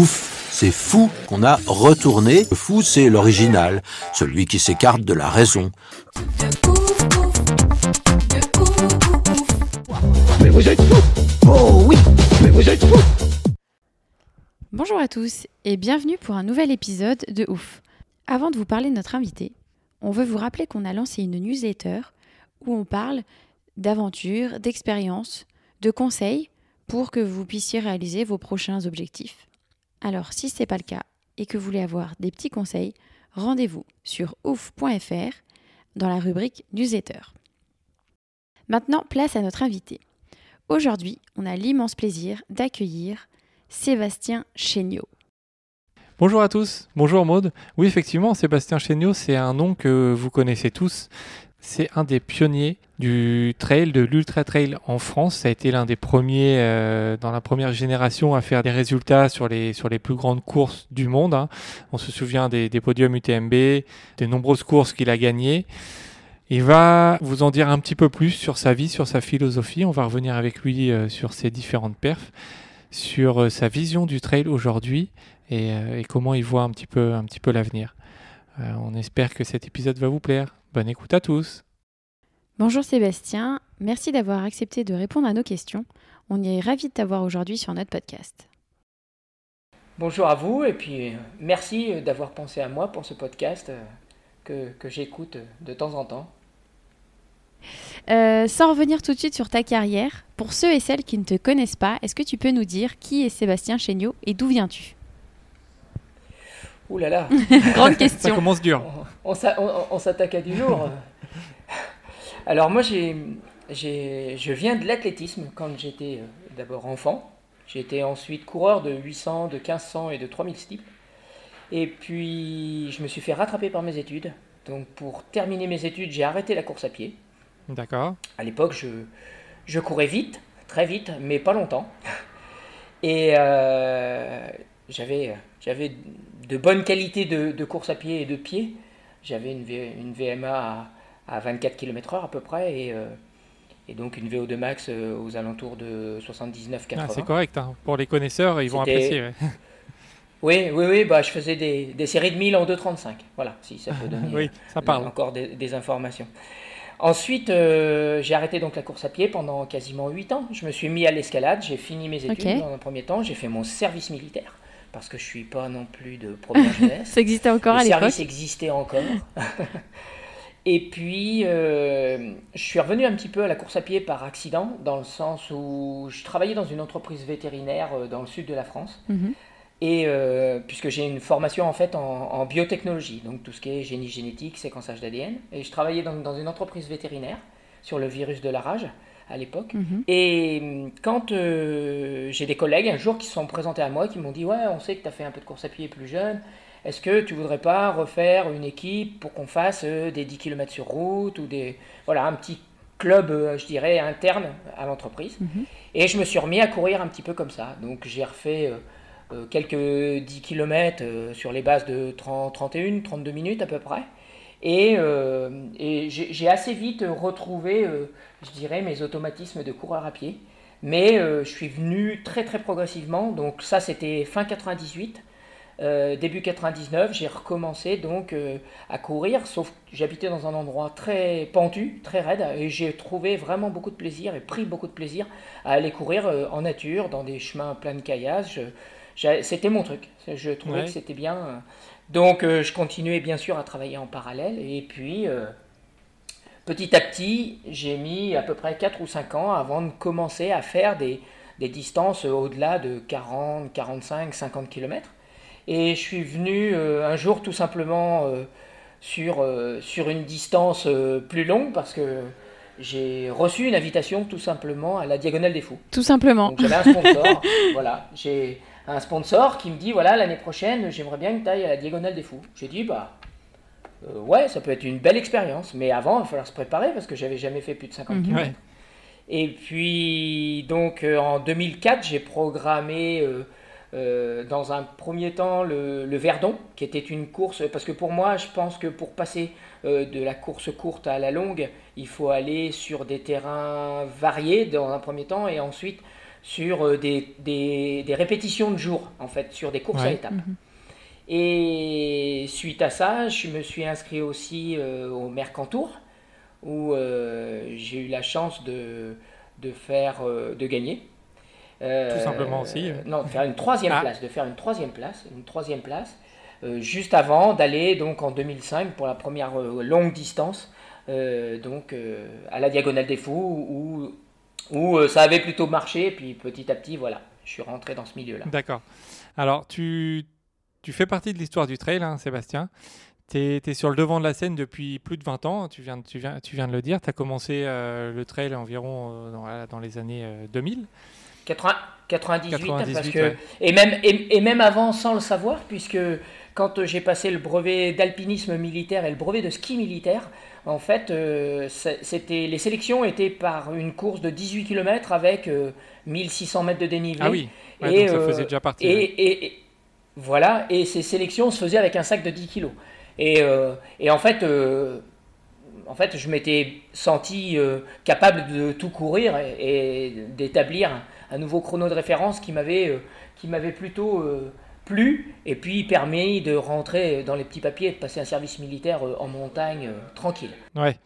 Ouf, c'est fou qu'on a retourné. Le fou, c'est l'original, celui qui s'écarte de la raison. Bonjour à tous et bienvenue pour un nouvel épisode de Ouf. Avant de vous parler de notre invité, on veut vous rappeler qu'on a lancé une newsletter où on parle d'aventures, d'expériences, de conseils pour que vous puissiez réaliser vos prochains objectifs. Alors si ce n'est pas le cas et que vous voulez avoir des petits conseils, rendez-vous sur ouf.fr dans la rubrique newsletter. Maintenant, place à notre invité. Aujourd'hui, on a l'immense plaisir d'accueillir Sébastien Chéniaud. Bonjour à tous. Bonjour Maude. Oui, effectivement, Sébastien Chéniaud, c'est un nom que vous connaissez tous. C'est un des pionniers du trail, de l'ultra trail en France. Ça a été l'un des premiers euh, dans la première génération à faire des résultats sur les, sur les plus grandes courses du monde. hein. On se souvient des, des podiums UTMB, des nombreuses courses qu'il a gagnées. Il va vous en dire un petit peu plus sur sa vie, sur sa philosophie. On va revenir avec lui euh, sur ses différentes perfs, sur euh, sa vision du trail aujourd'hui et, euh, et comment il voit un petit peu, un petit peu l'avenir. Euh, on espère que cet épisode va vous plaire. Bonne écoute à tous. Bonjour Sébastien, merci d'avoir accepté de répondre à nos questions. On est ravis de t'avoir aujourd'hui sur notre podcast. Bonjour à vous et puis euh, merci euh, d'avoir pensé à moi pour ce podcast euh, que, que j'écoute de temps en temps. Euh, sans revenir tout de suite sur ta carrière, pour ceux et celles qui ne te connaissent pas, est-ce que tu peux nous dire qui est Sébastien Chéniaud et d'où viens-tu? Ouh là là, Grande Ça question. commence dur. on, on s'a- on- on s'attaque à du lourd. Alors moi j'ai, j'ai, je viens de l'athlétisme quand j'étais euh, d'abord enfant. J'ai été ensuite coureur de 800, de 1500 et de 3000 steeple. Et puis je me suis fait rattraper par mes études. Donc pour terminer mes études, j'ai arrêté la course à pied. D'accord. À l'époque, je, je courais vite, très vite, mais pas longtemps. Et euh, j'avais, j'avais de bonnes qualités de, de course à pied et de pied. J'avais une, V- une VMA à, à 24 km/h à peu près et, euh, et donc une VO2 max euh, aux alentours de 79-80. Ah, c'est correct. hein. Pour les connaisseurs, ils vont apprécier. ouais. oui, oui, oui, bah, je faisais des, des séries de 1000 en 2,35. Voilà, si ça peut donner oui, ça parle. encore des, des informations. Ensuite, euh, j'ai arrêté donc la course à pied pendant quasiment 8 ans. Je me suis mis à l'escalade, j'ai fini mes études Ok. dans un premier temps, j'ai fait mon service militaire parce que je suis pas non plus de première jeunesse. Ça existait encore Le à l'époque service existait encore. Et puis, euh, je suis revenu un petit peu à la course à pied par accident, dans le sens où je travaillais dans une entreprise vétérinaire euh, dans le sud de la France. Mhm. Et euh, puisque j'ai une formation en fait en, en biotechnologie, donc tout ce qui est génie génétique, séquençage d'ADN, et je travaillais donc dans une entreprise vétérinaire sur le virus de la rage à l'époque. Mhm. Et hum, quand euh, j'ai des collègues un jour qui se sont présentés à moi, qui m'ont dit Ouais, on sait que tu as fait un peu de course à pied plus jeune, est-ce que tu voudrais pas refaire une équipe pour qu'on fasse euh, des 10 km sur route ou des. Voilà, un petit club, euh, je dirais, interne à l'entreprise? Mhm. Et je me suis remis à courir un petit peu comme ça. Donc j'ai refait euh, euh, quelques 10 km sur les bases de 30, 31, 32 minutes à peu près. Et, euh, et j'ai j'ai assez vite retrouvé, euh, je dirais, mes automatismes de coureur à pied. Mais euh, je suis venu très très progressivement. Donc ça, c'était fin 98. Euh, début 99, j'ai recommencé donc euh, à courir, sauf que j'habitais dans un endroit très pentu, très raide, et j'ai trouvé vraiment beaucoup de plaisir et pris beaucoup de plaisir à aller courir euh, en nature, dans des chemins pleins de caillages. C'était mon truc, je trouvais Ouais. que c'était bien. Donc je continuais bien sûr à travailler en parallèle, et puis petit à petit, j'ai mis à peu près 4 ou 5 ans avant de commencer à faire des, des distances au-delà de 40, 45, 50 km. Et je suis venu euh, un jour tout simplement euh, sur, euh, sur une distance plus longue parce que j'ai reçu une invitation tout simplement à la Diagonale des Fous. Tout simplement. Donc j'avais un sponsor, voilà, j'ai un sponsor qui me dit voilà l'année prochaine j'aimerais bien que tu ailles à la Diagonale des Fous. J'ai dit bah euh, ouais ça peut être une belle expérience, mais avant il va falloir se préparer parce que j'avais jamais fait plus de 50 Mhm. km. Ouais. Et puis donc euh, en 2004 j'ai programmé euh, dans un premier temps le, le Verdon qui était une course parce que pour moi je pense que pour passer de la course courte à la longue il faut aller sur des terrains variés dans un premier temps et ensuite sur des, des- des répétitions de jours, en fait, sur des courses à étapes. Mhm. Et suite à ça, je me suis inscrit aussi euh, au Mercantour, où euh, j'ai eu la chance de, de faire, euh, de gagner. Tout simplement aussi. Non, de faire une troisième Ah. place, de faire une troisième place, une troisième place, juste avant d'aller donc en 2005 pour la première longue distance, donc à la Diagonale des Fous, où, où ça avait plutôt marché, et puis petit à petit, voilà, je suis rentré dans ce milieu-là. D'accord. Alors, tu, tu fais partie de l'histoire du trail, hein, Sébastien. Tu es, sur le devant de la scène depuis plus de 20 ans, tu viens, tu viens, tu viens de le dire. Tu as commencé euh, le trail environ euh, dans, les années euh, 2000. 80 98, 98, parce que ouais. et même et, et même avant sans le savoir puisque quand j'ai passé le brevet d'alpinisme militaire et le brevet de ski militaire en fait euh, c'était les sélections étaient par une course de 18 km avec euh, 1600 mètres de dénivelé Ah oui, ouais, Et, donc ça euh, faisait déjà partie. et, ouais. et- et- voilà, et ces sélections se faisaient avec un sac de 10 kilos. Et, euh, et en fait, euh, en fait, je m'étais senti euh, capable de tout courir et, d'établir un, nouveau chrono de référence qui m'avait m'avait plutôt plu et puis permis de rentrer dans les petits papiers et de passer un service militaire en montagne tranquille. Ouais.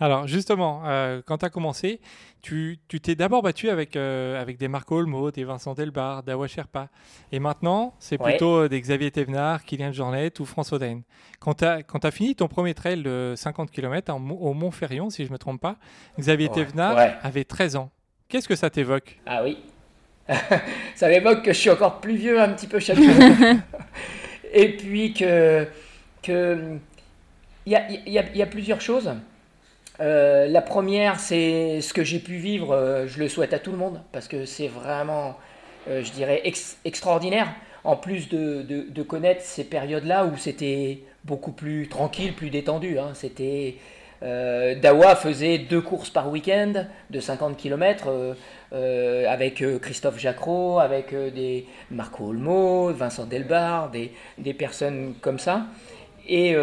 Alors justement, euh, quand tu as commencé, tu t'es d'abord battu avec, euh, avec des Marco Olmo, des Vincent Delbar, d'Awa Sherpa. Et maintenant, c'est Ouais. plutôt euh, des Xavier Thévenard, Kylian Jornet ou François Dain. Quand tu as, fini ton premier trail de 50 km au Mont-Ferrion, si je ne me trompe pas, Xavier Ouais. Thévenard Ouais. avait 13 ans. Qu'est-ce que ça t'évoque? Ah oui. ça m'évoque que je suis encore plus vieux un petit peu chaque jour. Et puis que que il y a, il y a- il y a plusieurs choses. Euh, la première, c'est ce que j'ai pu vivre. euh, je le souhaite à tout le monde parce que c'est vraiment, euh, je dirais, ex- extraordinaire. En plus de, connaître ces périodes-là où c'était beaucoup plus tranquille, plus détendu. hein. C'était Dawa faisait deux courses par week-end de 50 km avec Christophe Jacro, avec des Marco Olmo, Vincent Delbar, des, personnes comme ça. Et,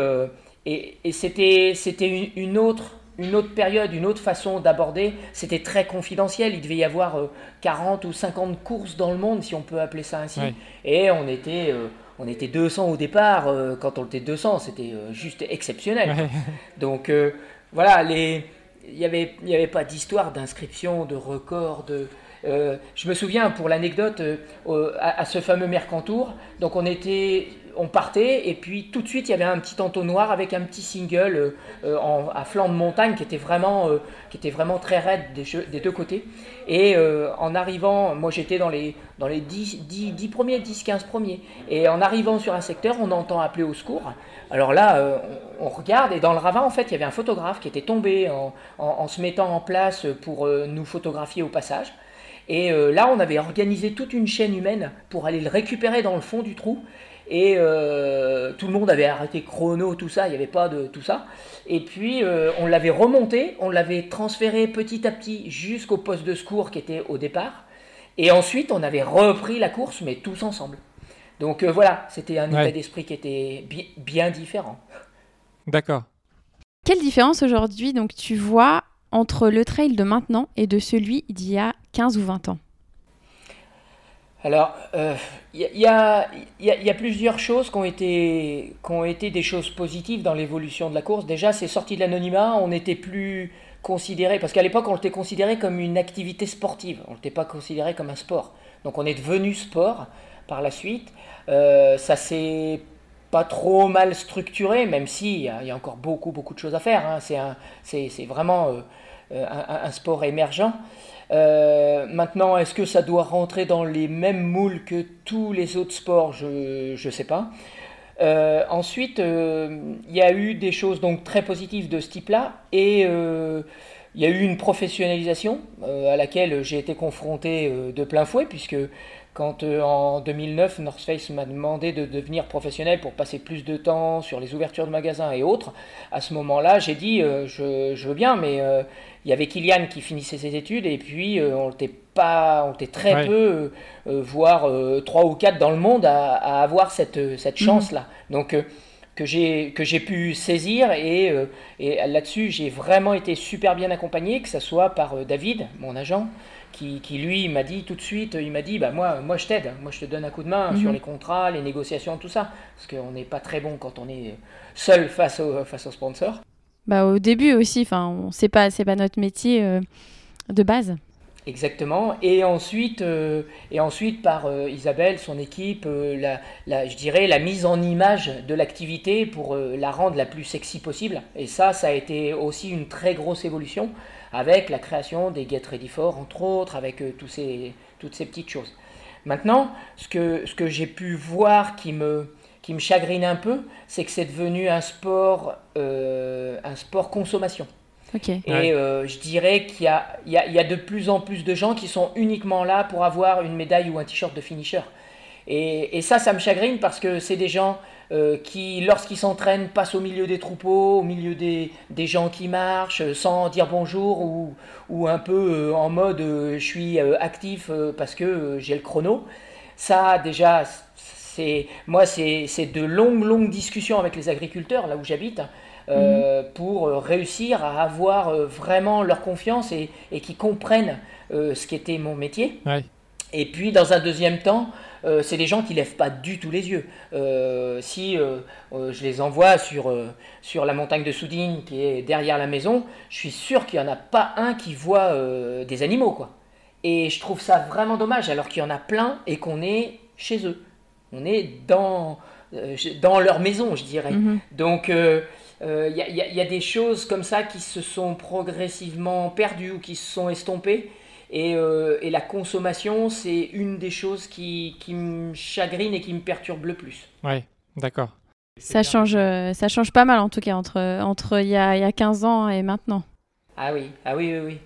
c'était une autre une autre période, une autre façon d'aborder. C'était très confidentiel. Il devait y avoir euh, 40 ou 50 courses dans le monde, si on peut appeler ça ainsi. Et on était, euh, on était 200 au départ. euh, quand on était 200, c'était euh, juste exceptionnel. Donc euh, voilà, les... il n'y avait, il y avait pas d'histoire d'inscription, de record. De... euh, je me souviens, pour l'anecdote, euh, à, à ce fameux Mercantour, donc on était, on partait, et puis tout de suite, il y avait un petit entonnoir avec un petit single euh, euh, en- à flanc de montagne qui était vraiment, euh, qui était vraiment très raide des, deux côtés. Et en arrivant, moi j'étais dans les, dans les 10, 10, 10 premiers, 10, 15 premiers. Et en arrivant sur un secteur, on entend appeler au secours. Alors là, on, regarde et dans le ravin, en fait, il y avait un photographe qui était tombé en, en- se mettant en place pour nous photographier au passage. Et là, on avait organisé toute une chaîne humaine pour aller le récupérer dans le fond du trou. Et euh, tout le monde avait arrêté chrono, tout ça, il n'y avait pas de tout ça. Et puis, euh, on l'avait remonté, on l'avait transféré petit à petit jusqu'au poste de secours qui était au départ. Et ensuite, on avait repris la course, mais tous ensemble. Donc euh, voilà, c'était un Ouais. état d'esprit qui était bi- bien différent. D'accord. Quelle différence aujourd'hui donc tu vois entre le trail de maintenant et de celui d'il y a 15 ou 20 ans? Alors, il y, a- y a, plusieurs choses qui ont, été, qui ont été des choses positives dans l'évolution de la course. Déjà, c'est sorti de l'anonymat, on n'était plus considéré, parce qu'à l'époque, on l'était considéré comme une activité sportive, on ne l'était pas considéré comme un sport. Donc, on est devenu sport par la suite. Euh, ça s'est pas trop mal structuré, même a- il y a encore beaucoup, beaucoup de choses à faire. hein. C'est vraiment euh, euh, un, un sport émergent. Euh, maintenant, est-ce que ça doit rentrer dans les mêmes moules que tous les autres sports? Je ne sais pas. Euh, ensuite, euh, il y a eu des choses donc très positives de ce type-là et euh, il y a eu une professionnalisation à laquelle j'ai été confronté de plein fouet, puisque quand en 2009, North Face m'a demandé de devenir professionnel pour passer plus de temps sur les ouvertures de magasins et autres, à ce moment-là, j'ai dit je, je, veux bien, mais il y avait Kylian qui finissait ses études et puis on était pas, on était très peu, voire trois ou quatre dans le monde à, avoir cette, cette mhm. chance-là. Donc que j'ai que j'ai pu saisir et, euh, et là-dessus j'ai vraiment été super bien accompagné que ce soit par euh, David mon agent qui, qui lui m'a dit tout de suite il m'a dit bah moi moi je t'aide moi je te donne un coup de main sur mhm. les contrats les négociations tout ça parce qu'on n'est pas très bon quand on est seul face au face au sponsor bah au début aussi enfin c'est pas c'est pas notre métier euh, de base Exactement. Et ensuite, euh, et ensuite par euh, Isabelle, son équipe, euh, la, la, je dirais la mise en image de l'activité pour la rendre la plus sexy possible. Et ça, ça a été aussi une très grosse évolution avec la création des Get Ready For, entre autres, avec tous ces, toutes ces petites choses. Maintenant, ce que, ce que j'ai pu voir qui me, qui me chagrine un peu, c'est que c'est devenu un sport, un sport consommation. Et euh, je dirais qu'il y, y, a, de plus en plus de gens qui sont uniquement là pour avoir une médaille ou un t-shirt de finisher. Et, ça, ça me chagrine parce que c'est des gens euh, qui, lorsqu'ils s'entraînent, passent au milieu des troupeaux, au milieu des, des, gens qui marchent, sans dire bonjour ou, ou un peu euh, en mode je suis actif parce que j'ai le chrono. Ça, déjà, c'est moi, c'est de longues, longues discussions avec les agriculteurs, là où j'habite. Euh, mhm. pour euh, réussir à avoir euh, vraiment leur confiance et, et qui comprennent ce qu'était mon métier. Et puis, dans un deuxième temps, c'est des gens qui lèvent pas du tout les yeux. si je les envoie sur, sur la montagne de Soudine qui est derrière la maison, je suis sûr qu'il n'y en a pas un qui voit des animaux. quoi. Et je trouve ça vraiment dommage, alors qu'il y en a plein et qu'on est chez eux. On est dans, dans leur maison, je dirais. Mhm. Donc, il euh, y, a des choses comme ça qui se sont progressivement perdues ou qui se sont estompées. Et, euh, la consommation, c'est une des choses qui, me chagrine et qui me perturbe le plus. Oui, d'accord. Ça change, euh, ça change pas mal en tout cas entre, entre il, y a, y a 15 ans et maintenant. Ah oui, ah oui, oui, oui.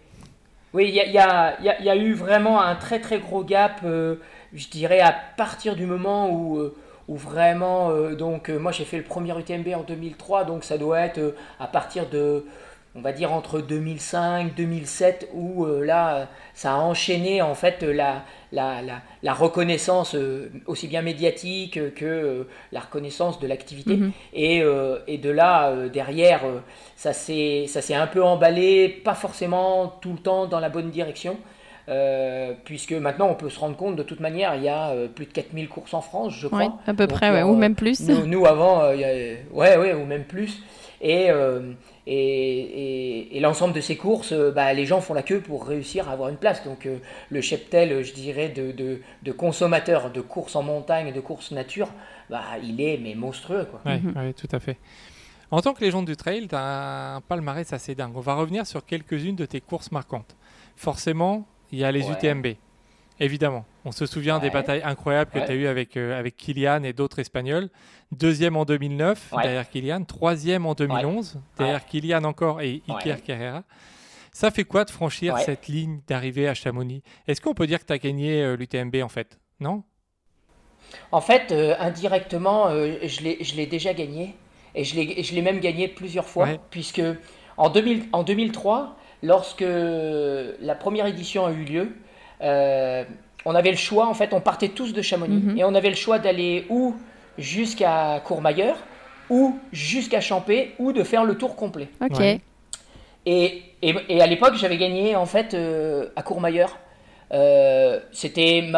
Oui, il y a, y a, eu vraiment un très très gros gap, je dirais, à partir du moment où où vraiment, euh, donc euh, moi j'ai fait le premier UTMB en 2003, donc ça doit être euh, à partir de, on va dire entre 2005, 2007, où là ça a enchaîné en fait la, la, la, reconnaissance aussi bien médiatique que la reconnaissance de l'activité. Mhm. Et, et, de là, derrière, ça s'est un peu emballé, pas forcément tout le temps dans la bonne direction. Euh, puisque maintenant on peut se rendre compte de toute manière, il y a euh, plus de 4000 courses en France, je crois. à peu près, ou même plus. Nous, avant, euh, il y a, ouais, ouais, ou même plus. Et, et, et, l'ensemble de ces courses, bah, les gens font la queue pour réussir à avoir une place. Donc le cheptel, je dirais, de, de, de, consommateurs de courses en montagne, de courses nature, bah, il est mais monstrueux. Oui, mhm. tout à fait. En tant que légende du trail, tu as un palmarès assez dingue. On va revenir sur quelques-unes de tes courses marquantes. Forcément, il y a les UTMB. Évidemment, on se souvient des batailles incroyables que tu as eues avec, euh, avec Kylian et d'autres Espagnols. Deuxième en 2009 derrière Kylian, troisième en 2011 derrière Kylian encore et Iker Carrera. Ça fait quoi de franchir cette ligne d'arrivée à Chamonix? Est-ce qu'on peut dire que tu as gagné euh, l'UTMB en fait? Non? En fait, euh, indirectement, je l'ai déjà gagné. Et je l'ai même gagné plusieurs fois, puisque en, 2000, en 2003, lorsque la première édition a eu lieu, euh, on avait le choix, en fait, on partait tous de Chamonix, mhm. et on avait le choix d'aller ou jusqu'à Courmayeur, ou jusqu'à Champé, ou de faire le tour complet. Ok. Et, et, à l'époque, j'avais gagné, en fait, euh, à Courmayeur. Euh, c'était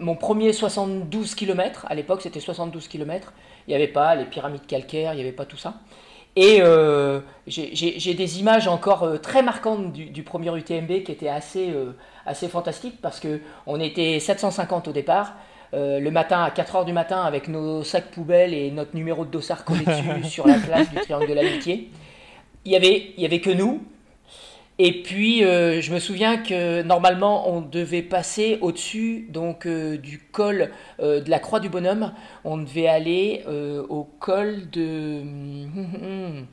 mon premier 72 km. À l'époque, c'était 72 km. Il n'y avait pas les pyramides calcaires, il n'y avait pas tout ça. Et euh, j'ai des images encore euh, très marquantes du, premier UTMB qui étaient assez, euh, assez fantastiques parce qu'on était 750 au départ. le matin à 4h du matin avec nos sacs poubelles et notre numéro de dossard collé dessus sur la place du triangle de l'amitié. Il n'y avait, il y avait que nous, et puis, euh, je me souviens que normalement, on devait passer au-dessus donc euh, du col euh, de la Croix du Bonhomme. On devait aller au col de.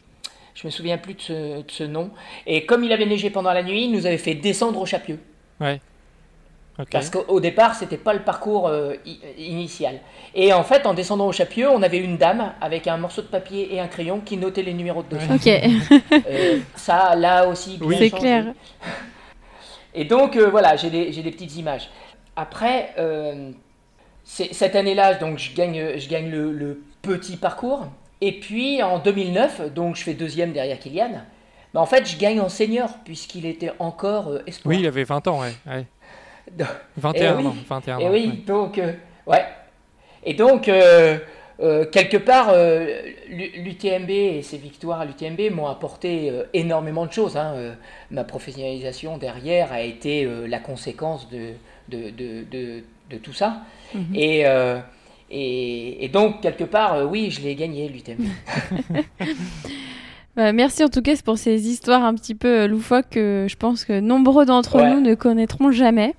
Je me souviens plus de ce, nom. Et comme il avait neigé pendant la nuit, il nous avait fait descendre au Chapieux. Ouais. Parce qu'au départ, c'était pas le parcours euh, initial. Et en fait, en descendant au Chapieux, on avait une dame avec un morceau de papier et un crayon qui notait les numéros de dossier. Ok, Euh, ça, là aussi, bien c'est changé. clair. Et donc, euh, voilà, j'ai des, j'ai des petites images. Après, euh, c'est- cette année-là, donc je gagne, je gagne le, le petit parcours. Et puis, en 2009, donc je fais deuxième derrière Kylian. Mais en fait, je gagne en senior, puisqu'il était encore euh, espoir. Oui, il avait 20 ans, ouais. ouais. Donc- 21 oui. ans. 21 Et ans, oui, ouais. donc, euh, ouais. Et donc, euh, euh, quelque part, euh, l'UTMB et ses victoires à l'UTMB m'ont apporté euh, énormément de choses. hein. Euh, ma professionnalisation derrière a été euh, la conséquence de, de, de, de, de tout ça. Mhm. Et, euh, et, et donc, quelque part, euh, oui, je l'ai gagné, l'UTMB. Bah, merci en tout cas pour ces histoires un petit peu loufoques que je pense que nombreux d'entre Ouais. nous ne connaîtront jamais.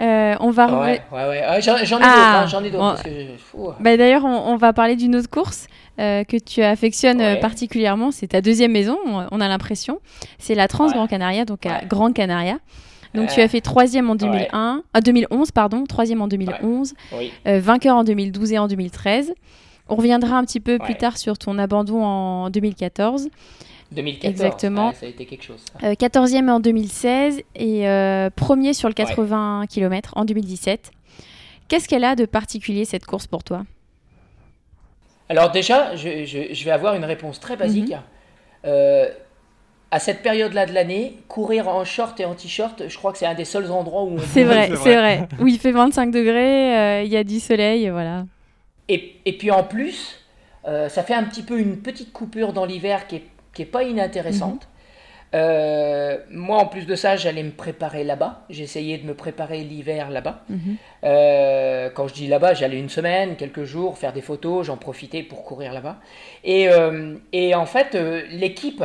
Euh, on va ouais, ouais, ouais. Ah, J'en Ah, hein, bon. je-. Bah, D'ailleurs, on, on va parler d'une autre course euh, que tu affectionnes euh, Ouais. particulièrement. C'est ta deuxième maison, on, a l'impression. C'est la Trans. Gran Canaria, donc à. Gran Canaria. Donc tu as fait troisième en 2001, ah, 2011, pardon, troisième en 2011, Oui, euh, vainqueur en 2012 et en 2013. On reviendra un petit peu plus tard sur ton abandon en 2014. 2014. Exactement. ouais, ça a été quelque chose. ça. Euh, 14e en 2016 et euh, premier sur le 80 km en 2017. Qu'est-ce qu'elle a de particulier cette course pour toi? Alors déjà, je, je- je vais avoir une réponse très basique. Euh, à cette période-là de l'année, courir en short et en t-shirt, je crois que c'est un des seuls endroits où on C'est vrai, c'est vrai. Où il fait 25 degrés, euh, il y a du soleil, voilà. Et, et puis en plus, euh, ça fait un petit peu une petite coupure dans l'hiver qui est, qui est pas inintéressante. Euh, moi, en plus de ça, j'allais me préparer là-bas. J'essayais de me préparer l'hiver là-bas. Mhm. Euh, quand je dis là-bas, j'allais une semaine, quelques jours, faire des photos, j'en profitais pour courir là-bas. Et, euh, et en fait, l'équipe,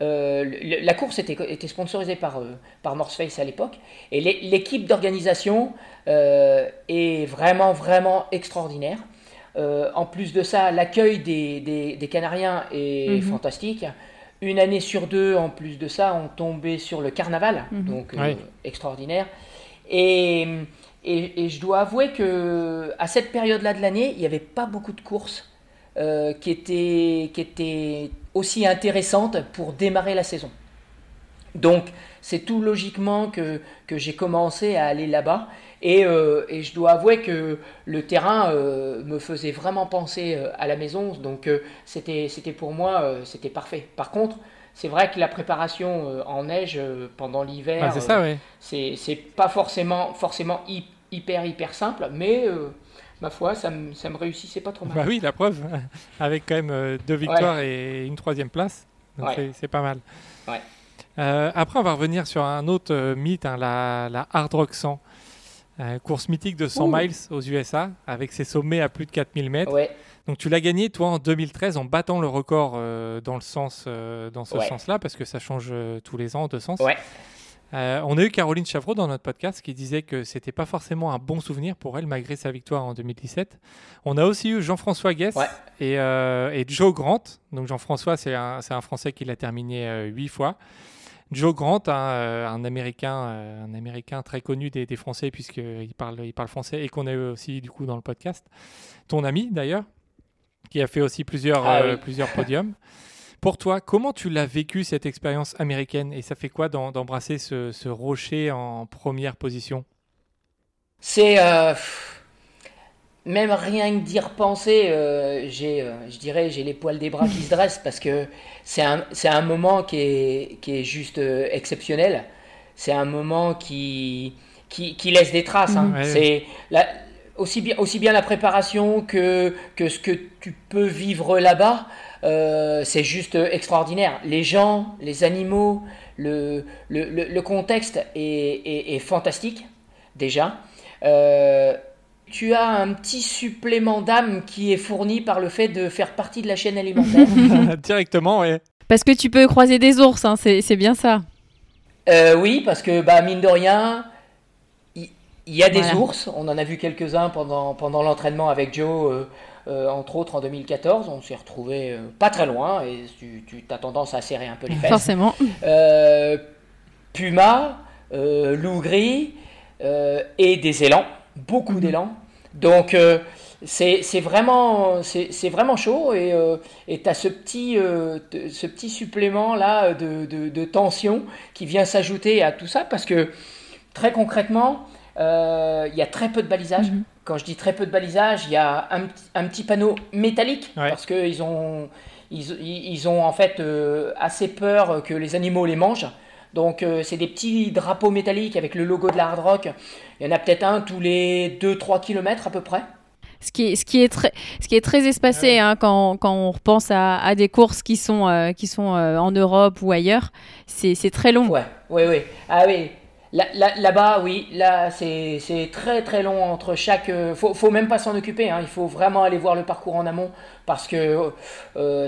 euh, le- la course était, était sponsorisée par, euh, par North Face à l'époque, et l'é- l'équipe d'organisation euh, est vraiment, vraiment extraordinaire. En plus de ça, l'accueil des, des, des Canariens est Mhm. fantastique. Une année sur deux, en plus de ça, on tombait sur le carnaval, Mhm. donc euh, extraordinaire. Et, et, et je dois avouer que à cette période-là de l'année, il n'y avait pas beaucoup de courses euh, qui, étaient, qui étaient aussi intéressantes pour démarrer la saison. Donc, c'est tout logiquement que, que j'ai commencé à aller là-bas. Et, euh, et je dois avouer que le terrain euh, me faisait vraiment penser euh, à la maison. Donc, c'était pour moi, c'était parfait. Par contre, c'est vrai que la préparation en neige pendant l'hiver, Ah, c'est pas forcément, forcément hy- hyper, hyper simple, mais ma foi, ça me, ça me réussissait pas trop mal. Bah oui, la preuve. Avec quand même deux victoires et une troisième place. Donc Ouais. c'est- pas mal. Ouais. Après, on va revenir sur un autre mythe, hein, la, la Hard Rock 100. Euh, course mythique de 100 Ouh. miles aux USA, avec ses sommets à plus de 4000 mètres. Ouais, Donc tu l'as gagné, toi, en 2013, en battant le record euh, dans, le sens, euh, dans ce Ouais. sens-là, parce que ça change tous les ans de sens. Ouais. On a eu Caroline Chavreau dans notre podcast qui disait que c'était pas forcément un bon souvenir pour elle, malgré sa victoire en 2017. On a aussi eu Jean-François Guess et, et Joe Grant. Donc Jean-François, c'est un, un Français qui l'a terminé euh, huit fois. Joe Grant, un, euh, un Américain, euh, un Américain très connu des, des Français puisqu'il parle, il parle français et qu'on a eu aussi du coup dans le podcast. Ton ami d'ailleurs, qui a fait aussi plusieurs, Ah euh, oui. plusieurs podiums. Pour toi, comment tu l'as vécu cette expérience américaine? Et ça fait quoi d'embrasser ce, ce rocher en première position? C'est. euh, même rien que d'y repenser, euh, j'ai, euh, je dirais, j'ai les poils des bras qui se dressent parce que c'est un, c'est un moment qui est, qui est juste euh, exceptionnel. C'est un moment qui, qui, qui laisse des traces. hein. Ouais, c'est la- aussi, bien, aussi bien la préparation que, que ce que tu peux vivre là-bas. c'est juste extraordinaire. Les gens, les animaux, le, le, le- le contexte est, est- est fantastique, déjà. Euh, tu as un petit supplément d'âme qui est fourni par le fait de faire partie de la chaîne alimentaire. Directement, ouais. Parce que tu peux croiser des ours, hein, c'est c'est bien ça. Euh, oui, parce que bah, mine de rien, il y a des ours, on en a vu quelques-uns pendant, pendant l'entraînement avec Joe, entre autres en 2014. On s'est retrouvé pas très loin et tu, tu as tendance à serrer un peu les fesses. Forcément. Puma, loup gris et des élans, beaucoup d'élans. Donc c'est vraiment, vraiment chaud et euh, tu as ce petit, euh, ce petit supplément là de, de, tension qui vient s'ajouter à tout ça parce que très concrètement, euh, il y a très peu de balisage. Mhm. Quand je dis très peu de balisage, il y a un, un, petit panneau métallique parce qu'ils ont, ils, ils, ont en fait assez peur que les animaux les mangent. Donc c'est des petits drapeaux métalliques avec le logo de la hard rock. Il y en a peut-être un tous les 2-3 km à peu près ce qui est, ce qui est, très, ce qui est très espacé hein, quand, quand, on repense à, à, des courses qui sont, euh, qui sont euh, en Europe ou ailleurs. C'est très long. Ouais, oui, oui. Ah oui. Là-bas, oui, là, c'est très très long entre chaque. Euh, faut, faut même pas s'en occuper. Hein, il faut vraiment aller voir le parcours en amont parce que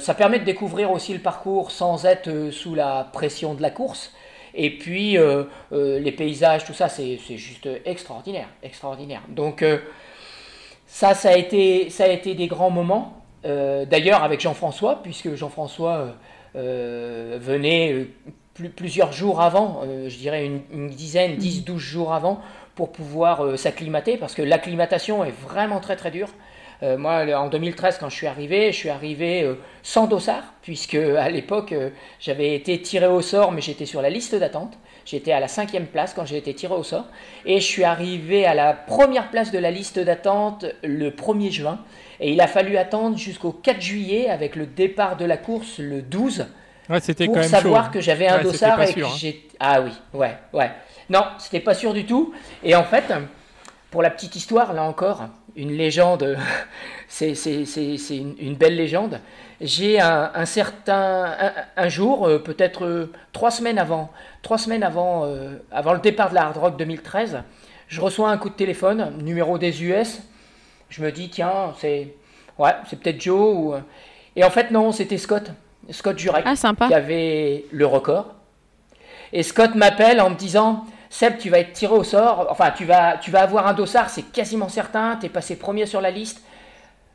ça permet de découvrir aussi le parcours sans être sous la pression de la course. Et puis les paysages, tout ça, c'est juste extraordinaire, extraordinaire. Donc ça, ça a été, ça a été des grands moments. Euh, d'ailleurs, avec Jean-François, puisque Jean-François euh, euh, venait plusieurs jours avant, je dirais une, dizaine, 10, 12 jours avant, pour pouvoir s'acclimater, parce que l'acclimatation est vraiment très très dure. Moi, en 2013, quand je suis arrivé, je suis arrivé sans dossard, puisque à l'époque, j'avais été tiré au sort, mais j'étais sur la liste d'attente. J'étais à la cinquième place quand j'ai été tiré au sort. Et je suis arrivé à la première place de la liste d'attente le 1er juin. Et il a fallu attendre jusqu'au 4 juillet avec le départ de la course le 12. Ouais, c'était pour quand même savoir chaud. que j'avais un dossard et que hein. Ah oui, ouais, ouais. Non, c'était pas sûr du tout. Et en fait, pour la petite histoire, là encore, une légende, c'est une, une, belle légende j'ai un, certain un, jour, euh, peut-être euh, trois semaines avant, trois semaines avant, euh, avant le départ de la Hard Rock 2013, je reçois un coup de téléphone, numéro des US. Je me dis tiens, c'est ouais, c'est peut-être Joe ou et en fait non, c'était Scott, Scott Jurek ah, qui avait le record. Et Scott m'appelle en me disant Seb, tu vas être tiré au sort, enfin tu vas tu vas avoir un dossard, c'est quasiment certain, tu es passé premier sur la liste.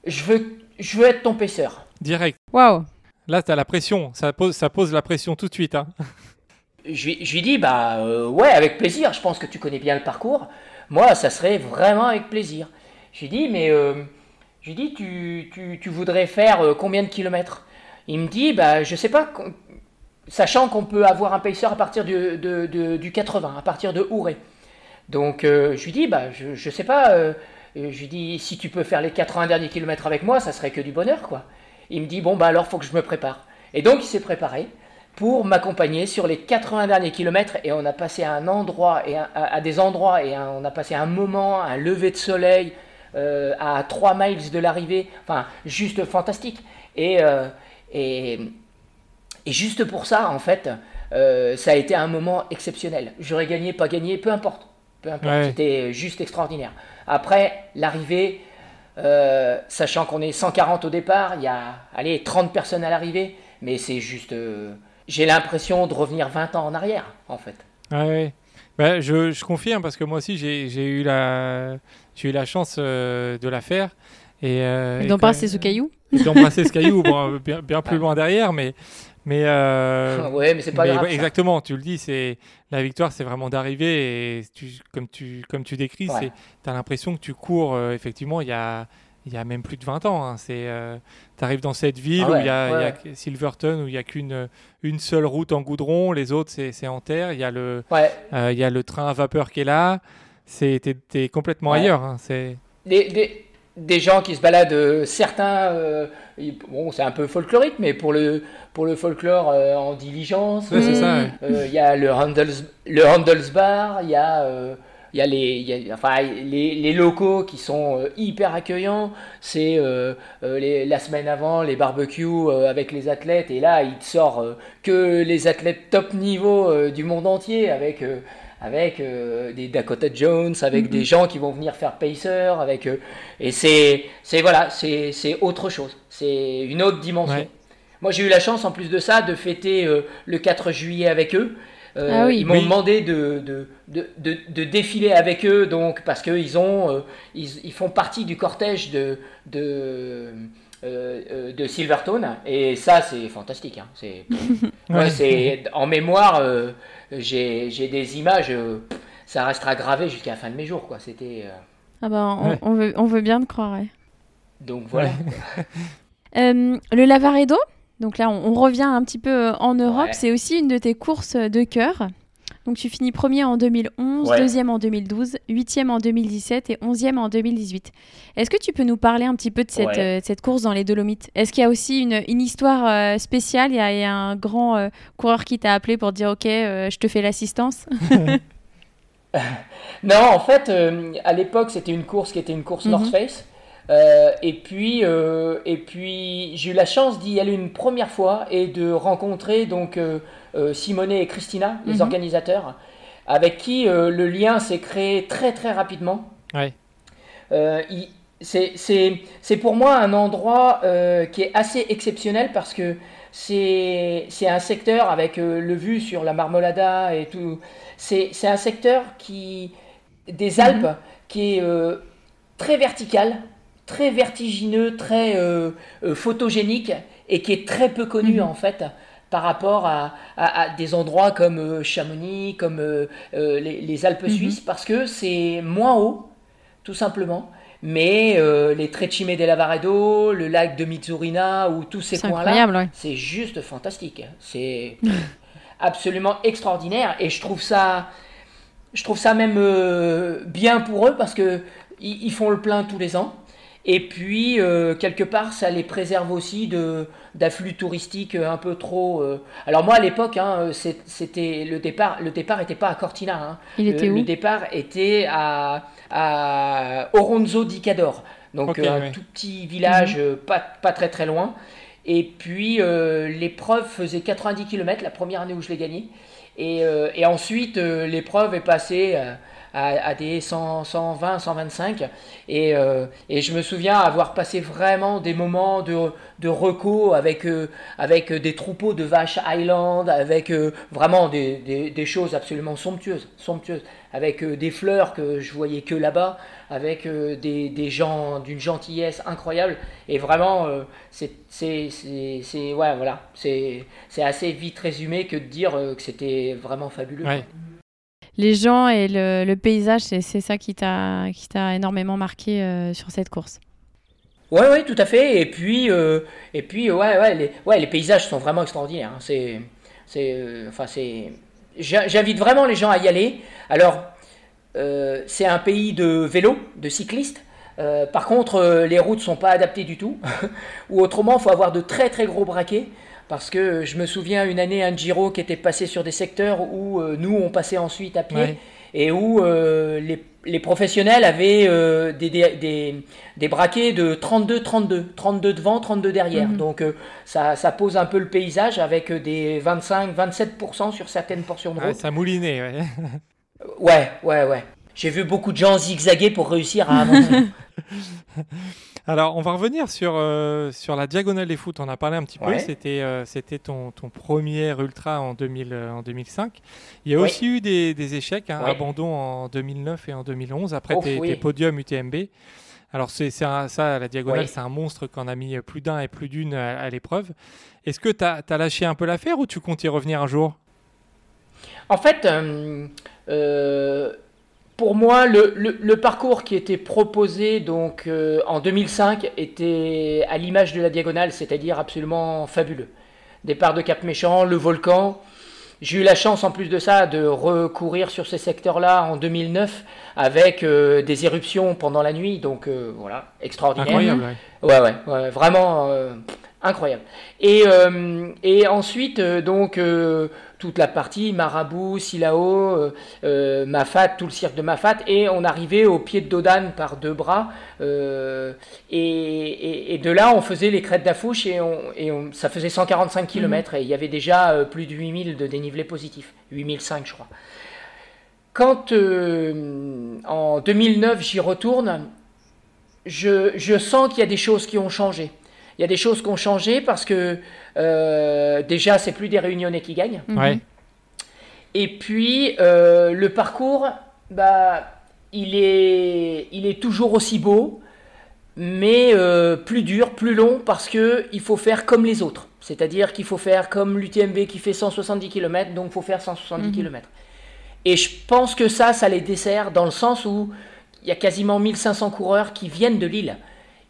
Je veux je veux être ton paisseur. Direct. Waouh. Là, tu as la pression. Ça pose, ça pose la pression tout de suite. Hein. Je, lui dis, bah euh, ouais, avec plaisir. Je pense que tu connais bien le parcours. Moi, ça serait vraiment avec plaisir. Je lui dis, mais euh, je lui dis, tu, tu, tu voudrais faire euh, combien de kilomètres? Il me dit, bah je sais pas, sachant qu'on peut avoir un pacer à partir du, de, du 80, à partir de Ouré. Donc je lui dis, bah je, je sais pas. je lui dis, si tu peux faire les 80 derniers kilomètres avec moi, ça serait que du bonheur, quoi. Il me dit bon bah alors faut que je me prépare. Et donc il s'est préparé pour m'accompagner sur les 80 derniers kilomètres et on a passé à un endroit et à, des endroits et on a passé un moment, un lever de soleil euh, à 3 miles de l'arrivée, enfin juste fantastique. Et, euh, et, et, juste pour ça en fait, euh, ça a été un moment exceptionnel. J'aurais gagné, pas gagné, peu importe. Peu importe, c'était juste extraordinaire. Après, l'arrivée, euh, sachant qu'on est 140 au départ, il y a allez, 30 personnes à l'arrivée, mais c'est juste. Euh, j'ai l'impression de revenir 20 ans en arrière, en fait. Ah ouais. Bah, je, je, confirme parce que moi aussi j'ai eu, la, eu la chance euh, de la faire. Et, d'embrasser ce caillou D'embrasser ce caillou, bon, bien, bien, plus loin derrière, mais, mais, euh, ouais, mais c'est pas grave. exactement, tu le dis, c'est la victoire, c'est vraiment d'arriver et tu, comme tu comme tu décris, c'est tu as l'impression que tu cours. Euh, effectivement, il y a il y a même plus de 20 ans. Hein, c'est euh, tu arrives dans cette ville ah où il y, a Silverton où il y a qu'une une seule route en goudron, les autres c'est en terre. Il y a le il y a le train à vapeur qui est là. C'est t'es complètement ailleurs. Hein, c'est des gens qui se baladent, euh, certains, euh, bon, c'est un peu folklorique, mais pour le, pour le folklore euh, en diligence, il y a le, Handels, le Handelsbar, il y a, il y a, les, y a enfin, les, les, locaux qui sont hyper accueillants. C'est la semaine avant les barbecues avec les athlètes, et là, il sort que les athlètes top niveau du monde entier avec avec euh, des Dakota Jones, avec des mhm. gens qui vont venir faire pacer, avec eux. Et c'est, c'est voilà, c'est, autre chose. C'est une autre dimension. Moi, j'ai eu la chance, en plus de ça, de fêter euh, le 4 juillet avec eux. Euh, Ah oui. Ils m'ont Oui. demandé de, de, de, de- de défiler avec eux, donc, parce qu'ils ont, euh, ils, ils font partie du cortège de, de, euh, de Silvertone. Et ça, c'est fantastique. hein. C'est, Ouais. ouais, c'est, en mémoire, euh, j'ai, j'ai des images, euh, ça restera gravé jusqu'à la fin de mes jours. Quoi. C'était, euh, Ah bah, on, Ouais. on veut, on veut bien te croire. ouais. donc voilà. Euh, le Lavaredo, donc là on, on revient un petit peu en Europe, Ouais. c'est aussi une de tes courses de cœur. Donc tu finis premier en 2011, Ouais. deuxième en 2012, huitième en 2017 et onzième en 2018. Est-ce que tu peux nous parler un petit peu de cette, Ouais. euh, cette course dans les Dolomites? Est-ce qu'il y a aussi une, une histoire euh, spéciale? Il y, a, il y a un grand euh, coureur qui t'a appelé pour dire ok, euh, je te fais l'assistance? Non, en fait, euh, à l'époque, c'était une course qui était une course Mhm. North Face. Euh, et puis, euh, et puis j'ai eu la chance d'y aller une première fois et de rencontrer donc euh, euh, Simone et Christina, les Mhm. organisateurs, avec qui euh, le lien s'est créé très très rapidement. Ouais. Euh, c'est- pour moi un endroit qui est assez exceptionnel parce que c'est un secteur avec euh, le vue sur la Marmolada et tout. C'est un secteur qui des Alpes qui est euh, très vertical, très vertigineux, très euh, photogénique et qui est très peu connu Mhm. en fait par rapport à, à- à des endroits comme euh, Chamonix, comme euh, euh, les, les Alpes Mhm. suisses, parce que c'est moins haut, tout simplement. Mais les Trecime del Lavaredo, le lac de Mizurina ou tous ces coins-là, ouais. c'est juste fantastique. C'est absolument extraordinaire et je trouve ça, je trouve ça même bien pour eux parce que ils, ils font le plein tous les ans. Et puis euh, quelque part, ça les préserve aussi de d'afflux touristiques un peu trop. euh. Alors moi à l'époque, hein, c'est- c'était le départ. Le départ était pas à Cortina. hein. Il était le, où le départ était à, à Oronzo di Cadore, donc euh, un tout petit village euh, pas, pas très très loin. Et puis euh, l'épreuve faisait 90 km la première année où je l'ai gagné. Et, euh, et ensuite euh, l'épreuve est passée euh, à, des 100, 120, 125. Et, euh, et je me souviens avoir passé vraiment des moments de, de avec, euh, avec des troupeaux de vaches Highland, avec euh, vraiment des, choses absolument somptueuses, somptueuses, avec des fleurs que je voyais que là-bas, avec des, gens d'une gentillesse incroyable. Et vraiment, c'est, ouais, voilà, c'est, assez vite résumé que de dire que c'était vraiment fabuleux. Les gens et le, paysage, c'est ça qui t'a énormément marqué euh, sur cette course. Ouais, ouais, tout à fait. Et puis, euh, et puis, ouais, ouais, les, ouais, les paysages sont vraiment extraordinaires. hein. C'est, euh, enfin, c'est. j'in- J'invite vraiment les gens à y aller. Alors, c'est un pays de vélo, de cyclistes. Par contre, les routes sont pas adaptées du tout. Ou autrement, il faut avoir de très très gros braquets. Parce que je me souviens une année un Giro qui était passé sur des secteurs où euh, nous on passait ensuite à pied Ouais. et où euh, les, les professionnels avaient euh, des, des, des, des braquets de 32-32, 32 devant, 32 derrière. Mhm. Donc euh, ça, ça pose un peu le paysage avec euh, des 25-27% sur certaines portions de Ouais, route. ça moulinait, ouais. Ouais, ouais, ouais. J'ai vu beaucoup de gens zigzaguer pour réussir à avancer. Alors, on va revenir sur, euh, sur la diagonale des foot. On a parlé un petit peu. C'était euh, c'était ton, ton premier ultra en, 2000, euh, en 2005. Il y a Oui. aussi eu des, des échecs, hein, Ouais. abandon en 2009 et en 2011. Après Ouf, tes, oui. tes podiums UTMB. Alors, c'est ça, la diagonale, Oui. c'est un monstre qu'on a mis plus d'un et plus d'une à, à l'épreuve. Est-ce que tu as, lâché un peu l'affaire ou tu comptes y revenir un jour? En fait, euh, pour moi, le, le- le parcours qui était proposé donc euh, en 2005 était à l'image de la diagonale, c'est-à-dire absolument fabuleux. Départ de Cap Méchant, le volcan. J'ai eu la chance en plus de ça de recourir sur ces secteurs-là en 2009 avec euh, des éruptions pendant la nuit, donc euh, voilà, extraordinaire. Incroyable, ouais. Ouais, ouais, ouais, vraiment incroyable. Et, et ensuite, donc, toute la partie Marabout, Silao, euh, euh, Mafat, tout le cirque de Mafat, et on arrivait au pied de Dodane par deux bras. euh, et, et- et de là, on faisait les crêtes d'Afouche, et, on, et on- ça faisait 145 km, et il y avait déjà plus de 8000 de dénivelé positif, 8005 je crois. Quand euh, en 2009 j'y retourne, je, je sens qu'il y a des choses qui ont changé. Il y a des choses qui ont changé parce que euh, déjà, c'est plus des réunionnais qui gagnent. Mhm. Ouais. Et puis, le parcours, bah, il, est, il est toujours aussi beau, mais plus dur, plus long, parce qu'il faut faire comme les autres. C'est-à-dire qu'il faut faire comme l'UTMB qui fait 170 km, donc il faut faire 170 km. Et je pense que ça, ça les dessert dans le sens où il y a quasiment 1500 coureurs qui viennent de Lille.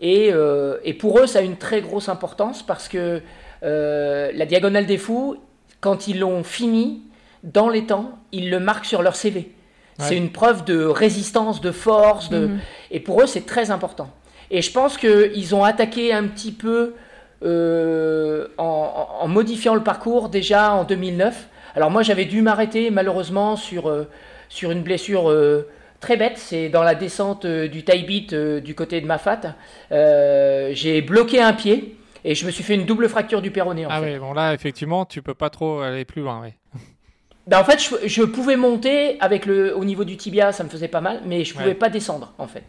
Et, euh, et, pour eux, ça a une très grosse importance parce que euh, la Diagonale des Fous, quand ils l'ont fini, dans les temps, ils le marquent sur leur CV. C'est une preuve de résistance, de force, de... Mhm. et pour eux, c'est très important. Et je pense qu'ils ont attaqué un petit peu euh, en, en, modifiant le parcours déjà en 2009 alors moi j'avais dû m'arrêter malheureusement sur, euh, sur une blessure euh, très bête, c'est dans la descente du Taibit du côté de Mafat. j'ai bloqué un pied et je me suis fait une double fracture du péroné. ah oui, bon là effectivement tu peux pas trop aller plus loin. Ben, en fait, je, pouvais monter avec le, au niveau du tibia, ça me faisait pas mal, mais je pouvais pas descendre en fait.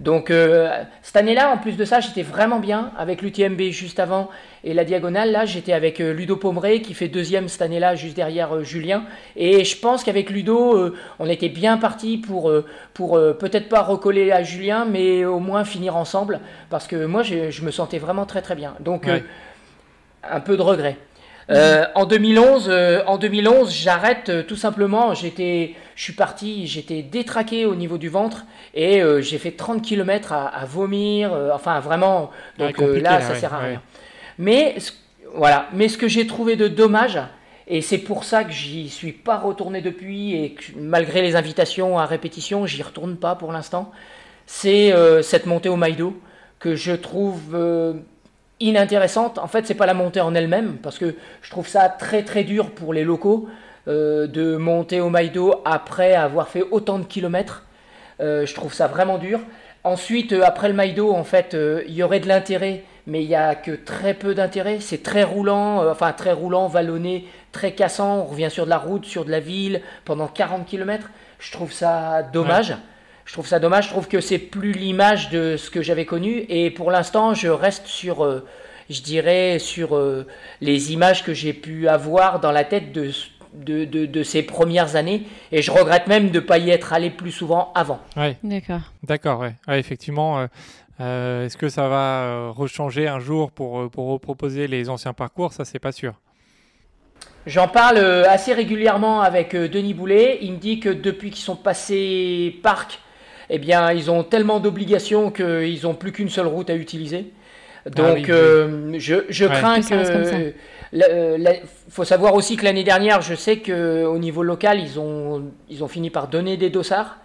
Donc euh, cette année-là, en plus de ça, j'étais vraiment bien avec l'UTMB juste avant et la diagonale. Là, j'étais avec euh, Ludo Pomeré qui fait deuxième cette année-là, juste derrière euh, Julien. Et je pense qu'avec Ludo, on était bien parti pour, pour peut-être pas recoller à Julien, mais au moins finir ensemble. Parce que moi, je, me sentais vraiment très très bien. Donc un peu de regret. Euh, en 2011, euh, en 2011, j'arrête euh, tout simplement. J'étais, je suis parti, j'étais détraqué au niveau du ventre et j'ai fait 30 km à, vomir. enfin, vraiment. Donc là, ça sert à rien. Mais voilà. Mais ce que j'ai trouvé de dommage, et c'est pour ça que j'y suis pas retourné depuis et que, malgré les invitations à répétition, j'y retourne pas pour l'instant. C'est cette montée au Maïdo que je trouve inintéressante. En fait, c'est pas la montée en elle-même, parce que je trouve ça très très dur pour les locaux euh, de monter au Maïdo après avoir fait autant de kilomètres. Euh, je trouve ça vraiment dur. Ensuite, euh, après le Maïdo, en fait, il y aurait de l'intérêt, mais il n'y a que très peu d'intérêt. C'est très roulant, enfin très roulant, vallonné, très cassant. On revient sur de la route, sur de la ville pendant 40 km. Je trouve ça dommage. Je trouve ça dommage, je trouve que c'est plus l'image de ce que j'avais connu et pour l'instant je reste sur, euh, je dirais, sur euh, les images que j'ai pu avoir dans la tête de, de, de, ces premières années et je regrette même de ne pas y être allé plus souvent avant. Ouais. D'accord. D'accord, ouais. effectivement. Euh, est-ce que ça va rechanger un jour pour, pour reproposer les anciens parcours? Ça, c'est pas sûr. J'en parle assez régulièrement avec Denis Boulet. Il me dit que depuis qu'ils sont passés parc eh bien, ils ont tellement d'obligations qu'ils n'ont plus qu'une seule route à utiliser. Ah Donc, euh, je, crains que. Il faut savoir aussi que l'année dernière, je sais qu'au niveau local, ils ont, ils ont fini par donner des dossards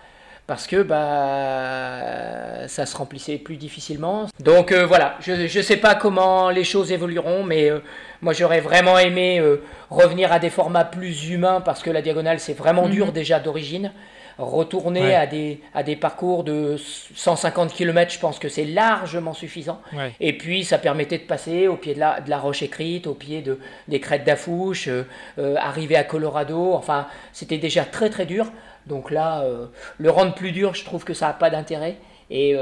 parce que bah, ça se remplissait plus difficilement. Donc euh, voilà, je ne sais pas comment les choses évolueront, mais euh, moi j'aurais vraiment aimé revenir à des formats plus humains parce que la diagonale c'est vraiment mhm. dur déjà d'origine retourner à, des, à des parcours de 150 km, je pense que c'est largement suffisant. Et puis, ça permettait de passer au pied de la, de la roche écrite, au pied de, des crêtes d'Afouche, euh, euh, arriver à Colorado. Enfin, c'était déjà très très dur. Donc là, euh, le rendre plus dur, je trouve que ça n'a pas d'intérêt. Et,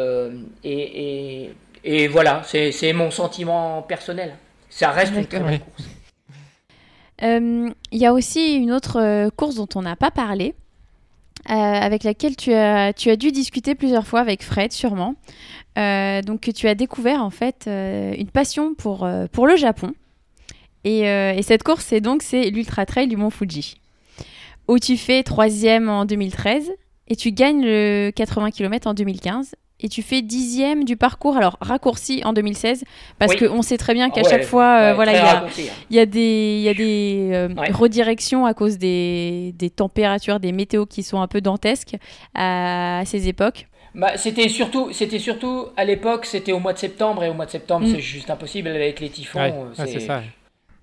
et, et, voilà, c'est mon sentiment personnel. Ça reste une très bonne course. Il y a aussi une autre course dont on n'a pas parlé, euh, avec laquelle tu as, tu as dû discuter plusieurs fois avec Fred, sûrement. Euh, donc, tu as découvert en fait euh, une passion pour, pour le Japon. Et, et cette course, c'est donc l'Ultra Trail du Mont Fuji, où tu fais troisième en 2013 et tu gagnes le 80 km en 2015 et tu fais dixième du parcours, alors raccourci en 2016, parce qu'on sait très bien qu'à chaque fois, euh, voilà, il y, a, des, y a des euh, redirections à cause des, des, températures, des météos qui sont un peu dantesques à, ces époques. Bah, c'était surtout, c'était surtout à l'époque, c'était au mois de septembre et au mois de septembre, mm. c'est juste impossible avec les typhons. Euh, c'est ça.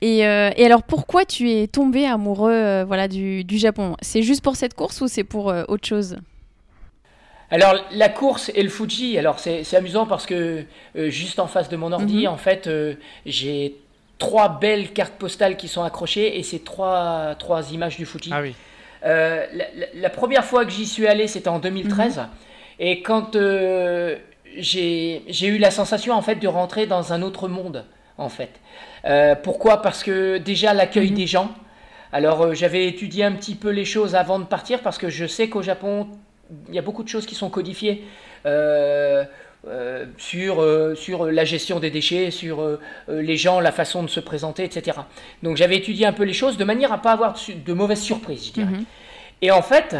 Et, et, alors, pourquoi tu es tombé amoureux voilà, du, du Japon? C'est juste pour cette course ou c'est pour autre chose? Alors la course et le Fuji, alors c'est amusant parce que euh, juste en face de mon ordi, mhm. en fait, euh, j'ai trois belles cartes postales qui sont accrochées et c'est trois, trois images du Fuji. Ah oui. Euh, la, première fois que j'y suis allé, c'était en 2013. Mhm. Et quand j'ai eu la sensation en fait de rentrer dans un autre monde, en fait. pourquoi? Parce que déjà l'accueil mhm. des gens, Alors j'avais étudié un petit peu les choses avant de partir parce que je sais qu'au Japon, il y a beaucoup de choses qui sont codifiées. sur, sur la gestion des déchets, sur les gens, la façon de se présenter, etc. Donc j'avais étudié un peu les choses de manière à pas avoir de, mauvaises surprises, je dirais. Mhm. Et en fait,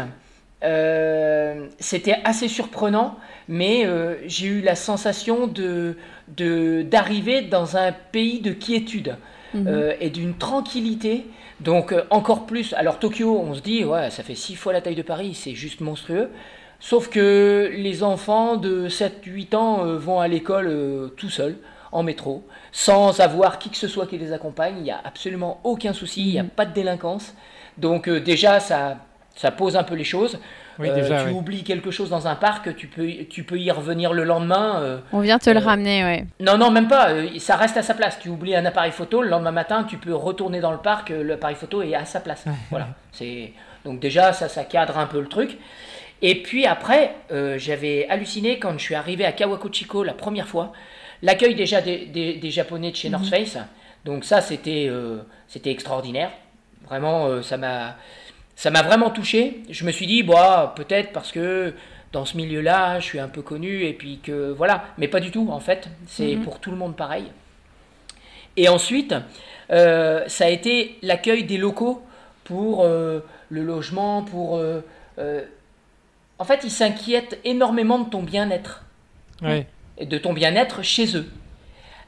euh, c'était assez surprenant, mais euh, j'ai eu la sensation de d'arriver dans un pays de quiétude mhm. euh, et d'une tranquillité. Donc encore plus. Alors Tokyo, on se dit ouais, ça fait six fois la taille de Paris, c'est juste monstrueux. Sauf que les enfants de 7-8 ans vont à l'école tout seuls, en métro, sans avoir qui que ce soit qui les accompagne. Il n'y a absolument aucun souci, il n'y a mhm. pas de délinquance. Donc déjà, ça ça pose un peu les choses. Euh, tu oublies quelque chose dans un parc, tu peux, tu peux y revenir le lendemain. Euh, On vient te le euh, ramener, ouais. Non, non, même pas. ça reste à sa place. Tu oublies un appareil photo, le lendemain matin, tu peux retourner dans le parc, l'appareil photo est à sa place. voilà. C'est donc déjà ça, ça cadre un peu le truc. Et puis après, j'avais halluciné quand je suis arrivé à Kawakuchiko la première fois. L'accueil déjà des, des, Japonais de chez North mhm. Face. Donc ça, c'était c'était extraordinaire. Vraiment, ça m'a ça m'a vraiment touché. Je me suis dit, bah, peut-être parce que dans ce milieu-là, je suis un peu connu et puis que voilà, mais pas du tout en fait. C'est mhm. pour tout le monde pareil. Et ensuite, euh, ça a été l'accueil des locaux pour euh, le logement, pour. Euh, en fait, ils s'inquiètent énormément de ton bien-être. Et de ton bien-être chez eux.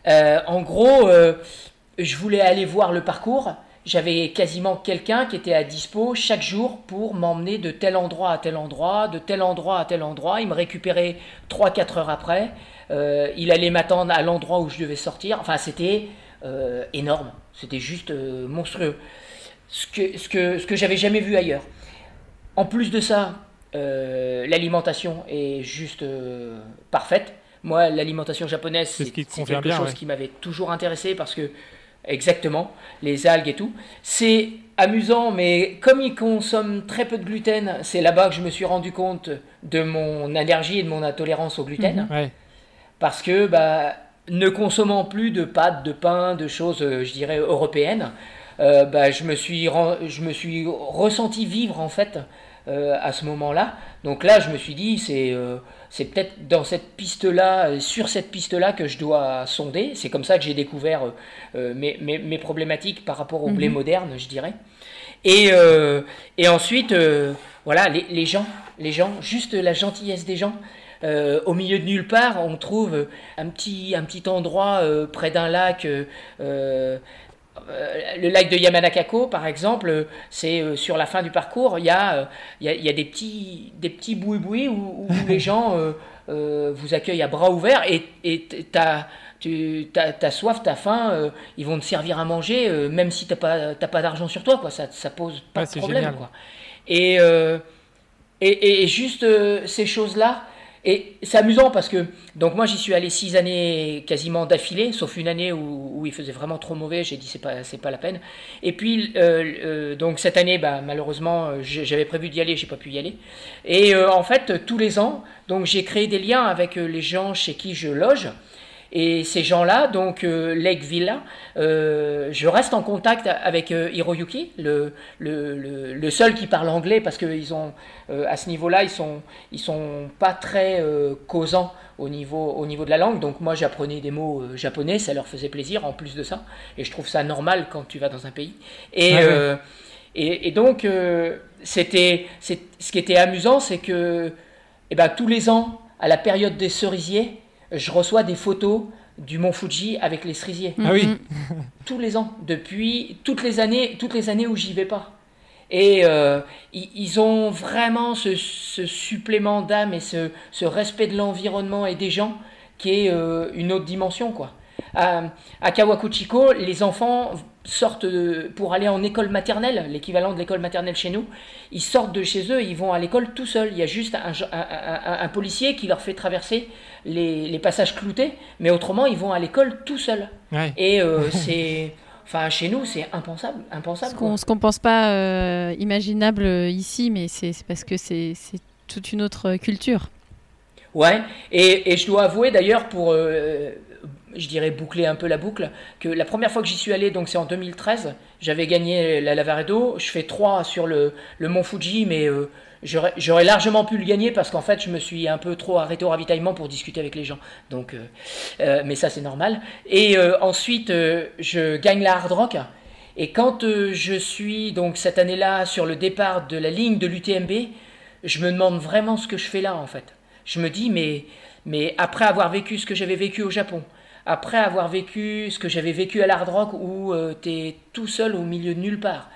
en gros, je voulais aller voir le parcours j'avais quasiment quelqu'un qui était à dispo chaque jour pour m'emmener de tel endroit à tel endroit, de tel endroit à tel endroit. Il me récupérait 3-4 heures après. Euh, il allait m'attendre à l'endroit où je devais sortir. Enfin, c'était euh, énorme. C'était juste euh, monstrueux. Ce que, ce que, ce que j'avais jamais vu ailleurs. En plus de ça, l'alimentation est juste parfaite. Moi, l'alimentation japonaise, c'est quelque chose qui m'avait toujours intéressé parce que Exactement, les algues et tout. C'est amusant, mais comme ils consomment très peu de gluten, c'est là-bas que je me suis rendu compte de mon allergie et de mon intolérance au gluten. Mhm. Parce que, bah, ne consommant plus de pâtes, de pain, de choses, euh, je dirais, européennes, euh, bah, je, me suis je me suis ressenti vivre, en fait, euh, à ce moment-là. Donc là, je me suis dit, c'est c'est peut-être dans cette piste-là, euh, sur cette piste-là que je dois sonder. C'est comme ça que j'ai découvert euh, euh, mes, mes, problématiques par rapport au blé mhm. moderne, je dirais. Et, et ensuite, voilà, les, les, gens, les gens, juste la gentillesse des gens. au milieu de nulle part, on trouve un petit, un petit endroit près d'un lac euh, le lac de Yamanakako, par exemple, c'est euh, sur la fin du parcours, il y a, euh, il y a, des petits, des petits boui-boui où, les gens vous accueillent à bras ouverts et tu as, soif, tu as faim, ils vont te servir à manger, même si tu n'as pas, pas d'argent sur toi, quoi. Ça, ça pose pas de problème. Quoi. Et, et, et, juste ces choses-là, et c'est amusant parce que, donc moi j'y suis allé six années quasiment d'affilée, sauf une année où, il faisait vraiment trop mauvais, j'ai dit c'est pas, c'est pas la peine. Et puis, euh, euh, donc cette année, bah, malheureusement, j'avais prévu d'y aller, j'ai pas pu y aller. Et euh, en fait, tous les ans, donc j'ai créé des liens avec les gens chez qui je loge. Et ces gens-là, donc euh, Lake Villa, euh, je reste en contact avec euh, Hiroyuki, le, le, le, seul qui parle anglais, parce qu'ils ont, à ce niveau-là, ils sont, ils sont pas très causants au niveau, au niveau de la langue. Donc moi, j'apprenais des mots japonais, ça leur faisait plaisir en plus de ça. Et je trouve ça normal quand tu vas dans un pays. Et, et, et, donc, c'était, ce qui était amusant, c'est que eh ben, tous les ans, à la période des cerisiers, je reçois des photos du mont Fuji avec les cerisiers. Ah oui. Tous les ans, depuis toutes les années, toutes les années où j'y vais pas. Et euh, ils ont vraiment ce, supplément d'âme et ce, respect de l'environnement et des gens qui est euh, une autre dimension, quoi. À, à Kawakuchiko, les enfants sortent pour aller en école maternelle, l'équivalent de l'école maternelle chez nous, ils sortent de chez eux et ils vont à l'école tout seuls. Il y a juste un, policier qui leur fait traverser les, passages cloutés, mais autrement, ils vont à l'école tout seuls. Et euh, c'est... Enfin, chez nous, c'est impensable, impensable. Ce qu'on ne pense pas euh, imaginable ici, mais c'est parce que c'est toute une autre culture. Ouais, et, et je dois avouer d'ailleurs pour, euh, je dirais boucler un peu la boucle, que la première fois que j'y suis allé, donc c'est en 2013, j'avais gagné la Lavaredo, je fais 3 sur le, mont Fuji, mais euh, j'aurais largement pu le gagner parce qu'en fait je me suis un peu trop arrêté au ravitaillement pour discuter avec les gens. Donc, euh, euh, mais ça c'est normal. Et ensuite je gagne la Hard Rock. Et quand je suis donc cette année-là sur le départ de la ligne de l'UTMB, je me demande vraiment ce que je fais là en fait. Je me dis mais mais après avoir vécu ce que j'avais vécu au Japon, après avoir vécu ce que j'avais vécu à l'Hard Rock où tu es tout seul au milieu de nulle part,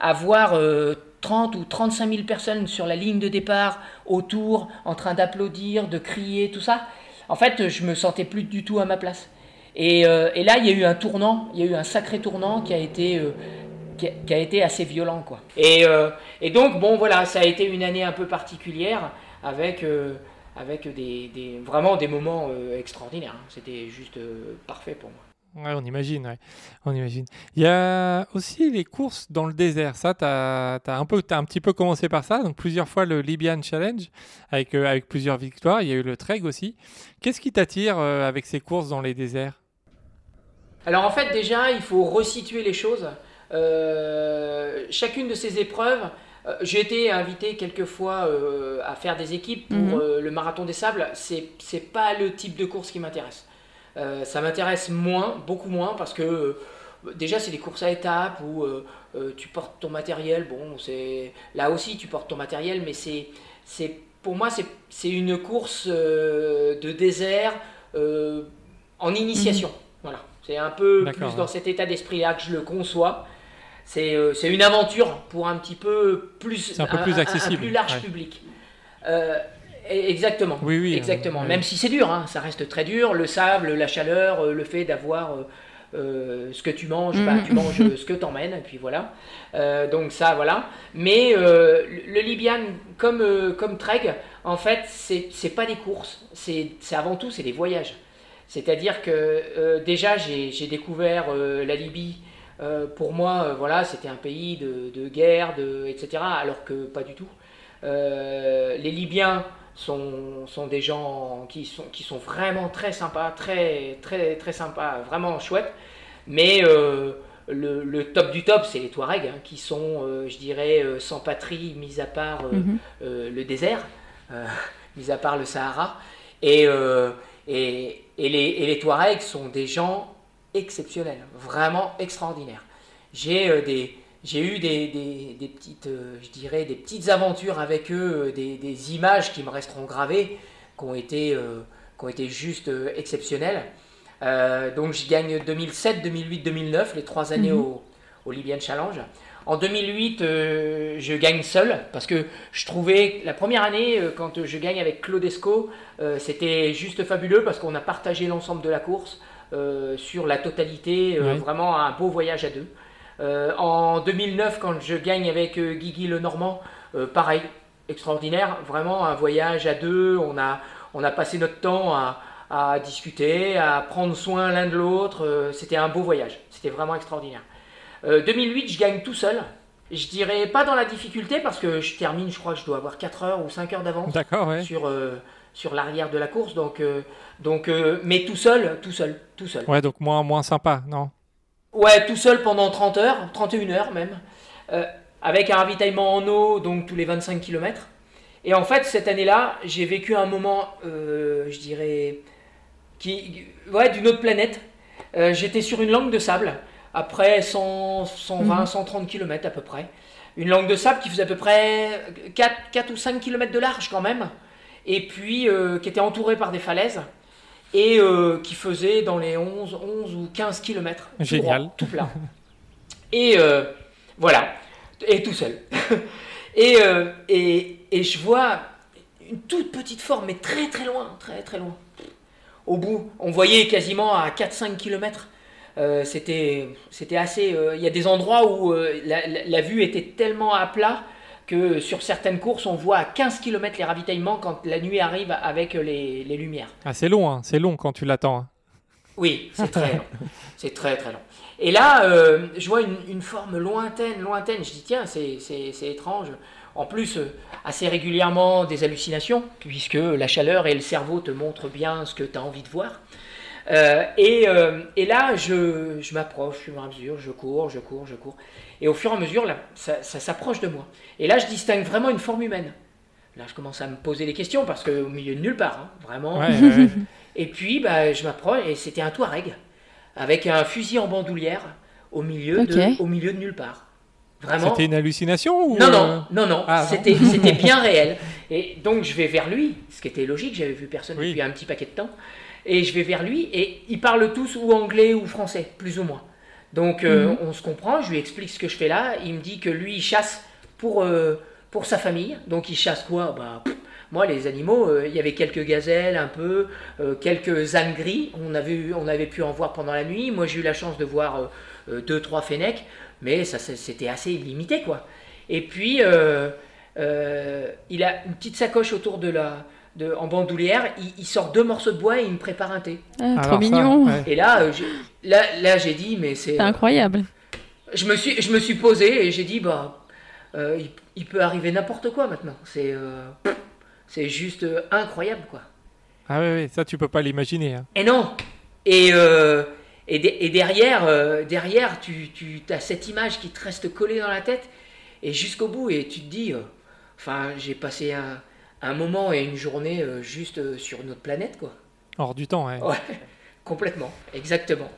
avoir euh, 30 ou 35 000 personnes sur la ligne de départ, autour, en train d'applaudir, de crier, tout ça, en fait, je me sentais plus du tout à ma place. Et, euh, là, il y a eu un tournant, il y a eu un sacré tournant qui a été, euh, été assez violent, quoi. Et, euh, et donc, bon, voilà, ça a été une année un peu particulière avec, euh, avec des, des- vraiment des moments euh, extraordinaires. hein. C'était juste euh, parfait pour moi. Ouais, on imagine, ouais. On imagine. Il y a aussi les courses dans le désert. Ça, tu as, un, peu- t'as un petit peu commencé par ça. Donc, plusieurs fois le Libyan Challenge avec, euh, avec plusieurs victoires. Il y a eu le Trek aussi. Qu'est-ce qui t'attire avec ces courses dans les déserts? Alors en fait déjà il faut resituer les choses. Chacune de ces épreuves, j'ai été invité quelquefois euh, à faire des équipes pour Mhm. euh, le marathon des sables. C'est c'est pas le type de course qui m'intéresse. Euh, ça m'intéresse moins, beaucoup moins parce que euh, déjà c'est des courses à étapes où euh, euh, tu portes ton matériel. Bon c'est là aussi tu portes ton matériel, mais c'est c'est pour moi c'est une course euh, de désert euh, en initiation. Voilà. C'est un peu plus dans cet état d'esprit-là que je le conçois. C'est euh, c'est une aventure pour un petit peu plus, C'est un peu plus accessible, plus large ouais. public. Euh, et- exactement. Oui, oui. Exactement. euh. Même si c'est dur, hein, ça reste très dur. Le sable, la chaleur, le fait d'avoir euh, ce que tu manges, bah, Mhm. tu manges euh, ce que t'emmènes, et puis voilà. Donc ça, voilà. Mais le Libyan, comme, comme Trek, en fait, c'est pas des courses. C'est avant tout, c'est des voyages. C'est-à-dire que déjà, j'ai découvert la Libye. Euh, pour moi, euh, voilà, c'était un pays de, de guerre, de, etc. Alors que pas du tout. Euh, les Libyens sont, sont des gens qui sont, qui sont vraiment très sympas, très, très, très sympas, vraiment chouettes. Mais le, le top du top, c'est les Touaregs, hein, qui sont, euh, je dirais, euh, sans patrie, mis à part euh, Mhm. le désert, mis à part le Sahara. Et, et, et les, et les Touaregs sont des gens exceptionnels, vraiment extraordinaires. J'ai euh, des, j'ai eu des, des, des petites, euh, je dirais, des petites aventures avec eux, euh, des, des images qui me resteront gravées, qui ont été, euh, qui ont été juste exceptionnelles. Donc je gagne 2007, 2008, 2009, les trois années Mhm. au, au Libyan Challenge. En 2008, euh, je gagne seul parce que je trouvais la première année, euh, quand je gagne avec Claude Esco, euh, c'était juste fabuleux parce qu'on a partagé l'ensemble de la course sur la totalité, euh, Ouais. vraiment un beau voyage à deux. Euh, en 2009, quand je gagne avec euh, Guigui Le Normand, euh, pareil, extraordinaire, vraiment un voyage à deux. On a, on a passé notre temps à, à discuter, à prendre soin l'un de l'autre. euh, C'était un beau voyage, c'était vraiment extraordinaire. Euh, 2008, je gagne tout seul. Je dirais pas dans la difficulté parce que je termine, je crois que je dois avoir 4 heures ou 5 heures d'avance D'accord, ouais. sur, euh, sur l'arrière de la course. Donc, euh, donc euh, mais tout seul, tout seul, tout seul. Ouais, donc moins, moins sympa, non? Ouais, tout seul pendant 30 heures, 31 heures même, euh, avec un ravitaillement en eau, donc tous les 25 km. Et en fait, cette année-là, j'ai vécu un moment, je dirais, qui, ouais, d'une autre planète. Euh, J'étais sur une langue de sable, après 100, 120, Mhm. 130 km à peu près. Une langue de sable qui faisait à peu près 4, 4 ou 5 km de large quand même, et puis euh, qui était entourée par des falaises, et euh, qui faisait dans les 11, 11 ou 15 km. Génial. tout plat. Et euh, voilà, et tout seul. et, euh, et, et je vois une toute petite forme, mais très très loin, très très loin. Au bout, on voyait quasiment à 4-5 km. c'était c'était assez. euh, Il y a des endroits où euh, la, la- la vue était tellement à plat que sur certaines courses, on voit à 15 km les ravitaillements quand la nuit arrive avec les, les lumières. Ah, c'est long, hein. c'est long quand tu l'attends. hein. Oui, c'est très long. C'est très très long. Et là, euh, je vois une, une forme lointaine, lointaine. Je dis, tiens, c'est, c'est, c'est étrange. en plus assez régulièrement des hallucinations, puisque la chaleur et le cerveau te montrent bien ce que tu as envie de voir. et, et, là, je, je m'approche, je me mesure, je cours, je cours, je cours. Et au fur et à mesure, là, ça, ça s'approche de moi. Et là, je distingue vraiment une forme humaine. Là, je commence à me poser des questions parce qu'au milieu de nulle part, hein, vraiment. et puis, bah, je m'approche et c'était un Touareg avec un fusil en bandoulière au milieu, de, au milieu de nulle part. Vraiment. C'était une hallucination ou Non, non, euh, non, non. Ah, c'était, c'était bien réel. Et donc, je vais vers lui, ce qui était logique, j'avais vu personne depuis un petit paquet de temps. Et je vais vers lui et ils parlent tous ou anglais ou français, plus ou moins. Donc, euh, mhm. on se comprend, je lui explique ce que je fais là. Il me dit que lui, il chasse pour. Euh, pour sa famille. Donc il chasse quoi? Bah, Moi, les animaux, euh, il y avait quelques gazelles, un peu, quelques ânes gris. On avait, on avait pu en voir pendant la nuit. Moi, j'ai eu la chance de voir deux, trois fennecs, mais ça, c'était assez limité, quoi. Et puis, il a une petite sacoche autour de la, de, en bandoulière, il, sort deux morceaux de bois et il me prépare un thé. Ah, trop mignon. Et là, là, là j'ai dit, mais c'est incroyable. Je me suis, je me suis posé et j'ai dit, bah, euh, il, peut arriver n'importe quoi maintenant. C'est euh, c'est juste euh, incroyable, quoi. Ah oui, ça tu peux pas l'imaginer. Hein. Et non Et, et, derrière, derrière tu, tu as cette image qui te reste collée dans la tête, et jusqu'au bout, et tu te dis, enfin, j'ai passé un, un, moment et une journée juste sur une autre planète, quoi. Hors du temps, ouais. Ouais, complètement, exactement.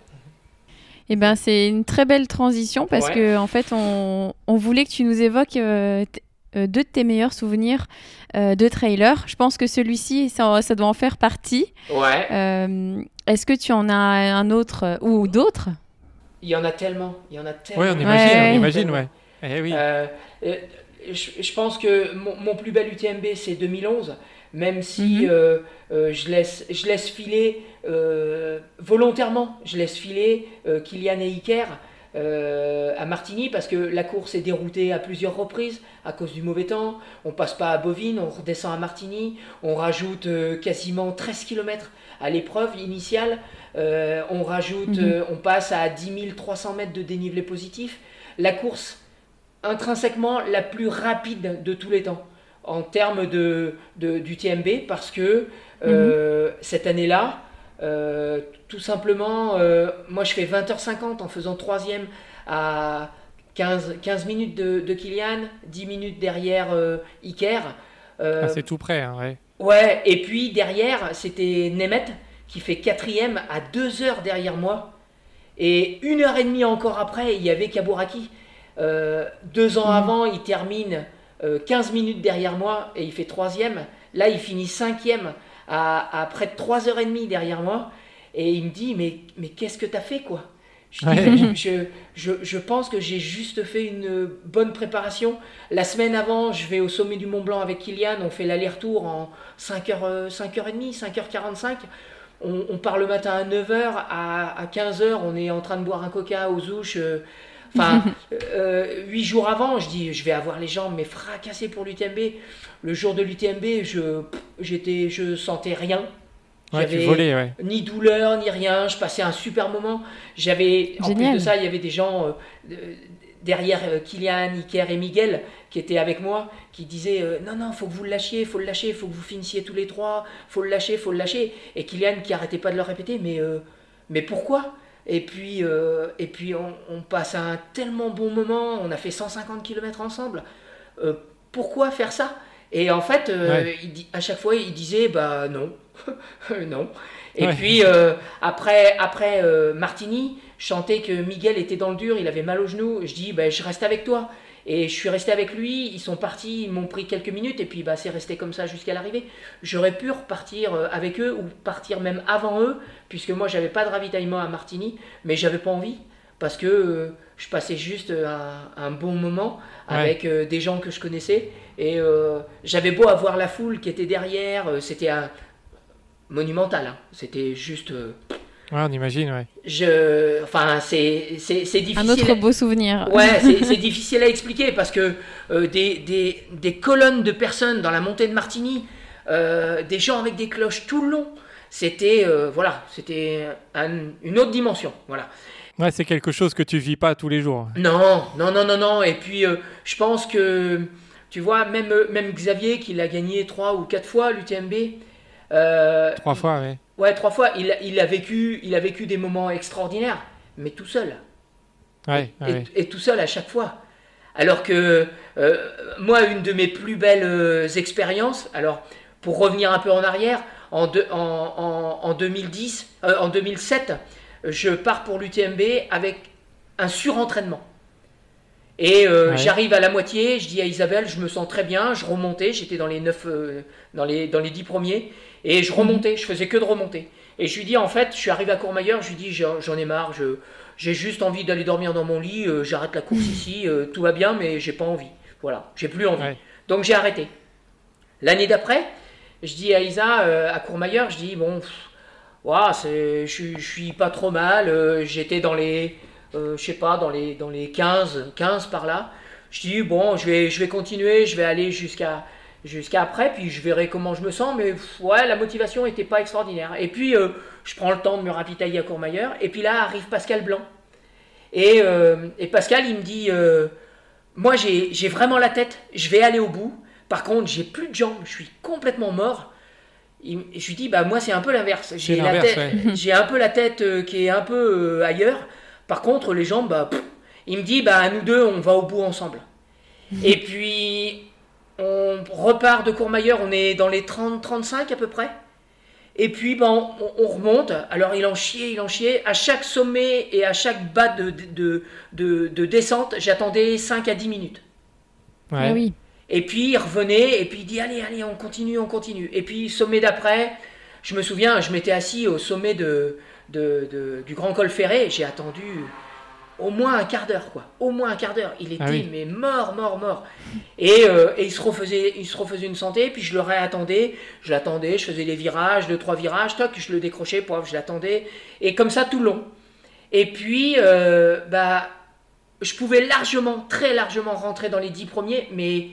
Eh ben, c'est une très belle transition parce que en fait, on, voulait que tu nous évoques euh, euh, deux de tes meilleurs souvenirs euh, de trailer. Je pense que celui-ci, ça, doit en faire partie. Ouais. Est-ce que tu en as un autre ou d'autres? Il y en a tellement. Il y en a tellement. Ouais, on imagine, on imagine, ouais. Eh oui. Je, pense que mon, mon, plus bel UTMB, c'est 2011 même si mhm. euh, euh, je, laisse, je laisse filer euh, volontairement, je laisse filer Kylian et Iker à Martigny parce que la course est déroutée à plusieurs reprises à cause du mauvais temps. On passe pas à Bovine, on redescend à Martigny, on rajoute quasiment 13 km à l'épreuve initiale, on rajoute, mhm. on passe à 10 300 mètres de dénivelé positif. La course intrinsèquement la plus rapide de tous les temps en termes de, du TMB parce que euh, mhm. cette année-là, euh, tout simplement, euh, moi je fais 20h50 en faisant troisième à 15, 15 minutes de, de Kylian, 10 minutes derrière Iker. Ah, c'est tout près, hein, ouais. Ouais, et puis derrière, c'était Nemeth qui fait quatrième à 2 heures derrière moi. Et une heure et demie encore après, il y avait Kaburaki. Deux ans avant, il termine 15 euh, minutes derrière moi et il fait troisième. Là, il finit cinquième à, à près de 3h30 derrière moi. Et il me dit, mais, mais qu'est-ce que tu as fait quoi? Je, je, je, pense que j'ai juste fait une bonne préparation. La semaine avant, je vais au sommet du Mont Blanc avec Kylian. On fait l'aller-retour en 5h, 5h30, 5h45. On, on, part le matin à 9h. À, à 15h, on est en train de boire un coca aux ouches. Euh, Enfin, euh, huit jours avant, je dis, je vais avoir les jambes mais fracassées pour l'UTMB. Le jour de l'UTMB, je, j'étais, je sentais rien. J'avais ni douleur ni rien. Je passais un super moment. J'avais, en plus de ça, il y avait des gens euh, derrière euh, Kylian, Iker et Miguel qui étaient avec moi, qui disaient non non, faut que vous le lâchiez, faut le lâcher, faut que vous finissiez tous les trois, faut le lâcher, faut le lâcher. Et Kylian qui arrêtait pas de le répéter, mais mais pourquoi? Et puis, euh, et puis on, passe un tellement bon moment, on a fait 150 km ensemble. Euh, pourquoi faire ça? Et en fait, euh, il, à chaque fois, il disait bah non, non. Et puis après, après Martini, chantait que Miguel était dans le dur, il avait mal au genou. Je dis bah, je reste avec toi. Et je suis resté avec lui, ils sont partis, ils m'ont pris quelques minutes, et puis bah, c'est resté comme ça jusqu'à l'arrivée. J'aurais pu repartir euh, avec eux, ou partir même avant eux, puisque moi j'avais pas de ravitaillement à Martigny, mais j'avais pas envie, parce que euh, je passais juste un, bon moment avec euh, des gens que je connaissais, et j'avais beau avoir la foule qui était derrière, c'était monumental, hein. c'était juste... Ouais, on imagine, ouais. Je, enfin, c'est, c'est, difficile. Un autre beau souvenir. Ouais, c'est, difficile à expliquer parce que euh, des, des, des, colonnes de personnes dans la montée de Martigny, euh, des gens avec des cloches tout le long, c'était, euh, voilà, c'était une autre dimension, voilà. Ouais, c'est quelque chose que tu vis pas tous les jours. Non, non, non, non, non. Et puis, je pense que Tu vois, même, même Xavier, qui l'a gagné trois ou quatre fois, l'UTMB. Euh, Trois fois, oui. Ouais, trois fois. Il, a- il, a vécu, il a vécu des moments extraordinaires, mais tout seul. Ouais, Et, ouais. et tout seul à chaque fois. Alors que euh, moi, une de mes plus belles euh, expériences, alors pour revenir un peu en arrière, en, deux- en, en- en 2010, euh, en 2007, je pars pour l'UTMB avec un surentraînement. Et euh, Ouais. j'arrive à la moitié, je dis à Isabelle, je me sens très bien, je remontais, j'étais dans les 9, dans les dans les 10 premiers, et je remontais, je faisais que de remonter. Et je lui dis en fait, je suis arrivé à Courmayeur, je lui dis j'en ai marre, je, j'ai juste envie d'aller dormir dans mon lit, euh, j'arrête la course ici, euh, tout va bien, mais j'ai pas envie. Voilà, j'ai plus envie. Ouais. Donc j'ai arrêté. L'année d'après, je dis à Isa, euh, à Courmayeur, je dis bon, pff, je, suis- je suis pas trop mal, euh, j'étais dans les, euh, je sais pas, dans les, dans les 15, 15 par là. Je dis bon, je vais, je vais continuer, je vais aller jusqu'à jusqu'à après, puis je verrai comment je me sens, mais ouais, la motivation était pas extraordinaire. Et puis euh, je prends le temps de me ravitailler à Courmayeur, et puis là arrive Pascal Blanc. Et, euh, et Pascal, il me dit, euh, moi j'ai vraiment la tête, je vais aller au bout. Par contre, j'ai plus de jambes, je suis complètement mort. Il- je lui dis, bah moi c'est un peu l'inverse. J'ai un peu la tête euh, qui est un peu euh, ailleurs. Par contre, les jambes, bah, pff. il me dit, bah nous deux, on va au bout ensemble. Et puis on repart de Courmayeur, on est dans les 30-35 à peu près. Et puis ben, on, on remonte, alors il en chiait, il en chiait. À chaque sommet et à chaque bas de, de, de, de descente, j'attendais 5 à 10 minutes. Ouais. Ah oui. Et puis il revenait, et puis il dit allez, allez, on continue, on continue. Et puis sommet d'après, je me souviens, je m'étais assis au sommet de, de- de- du Grand Col Ferré, j'ai attendu au moins un quart d'heure, quoi. Au moins un quart d'heure. Il était Ah oui. mais mort, mort, mort. Et, euh, et il, se refaisait, il se refaisait une santé, puis je le réattendais, je l'attendais, je faisais les virages, deux, trois virages, toc, je le décrochais, poif, je l'attendais. Et comme ça tout le long. Et puis, euh, bah, je pouvais largement, très largement rentrer dans les dix premiers, mais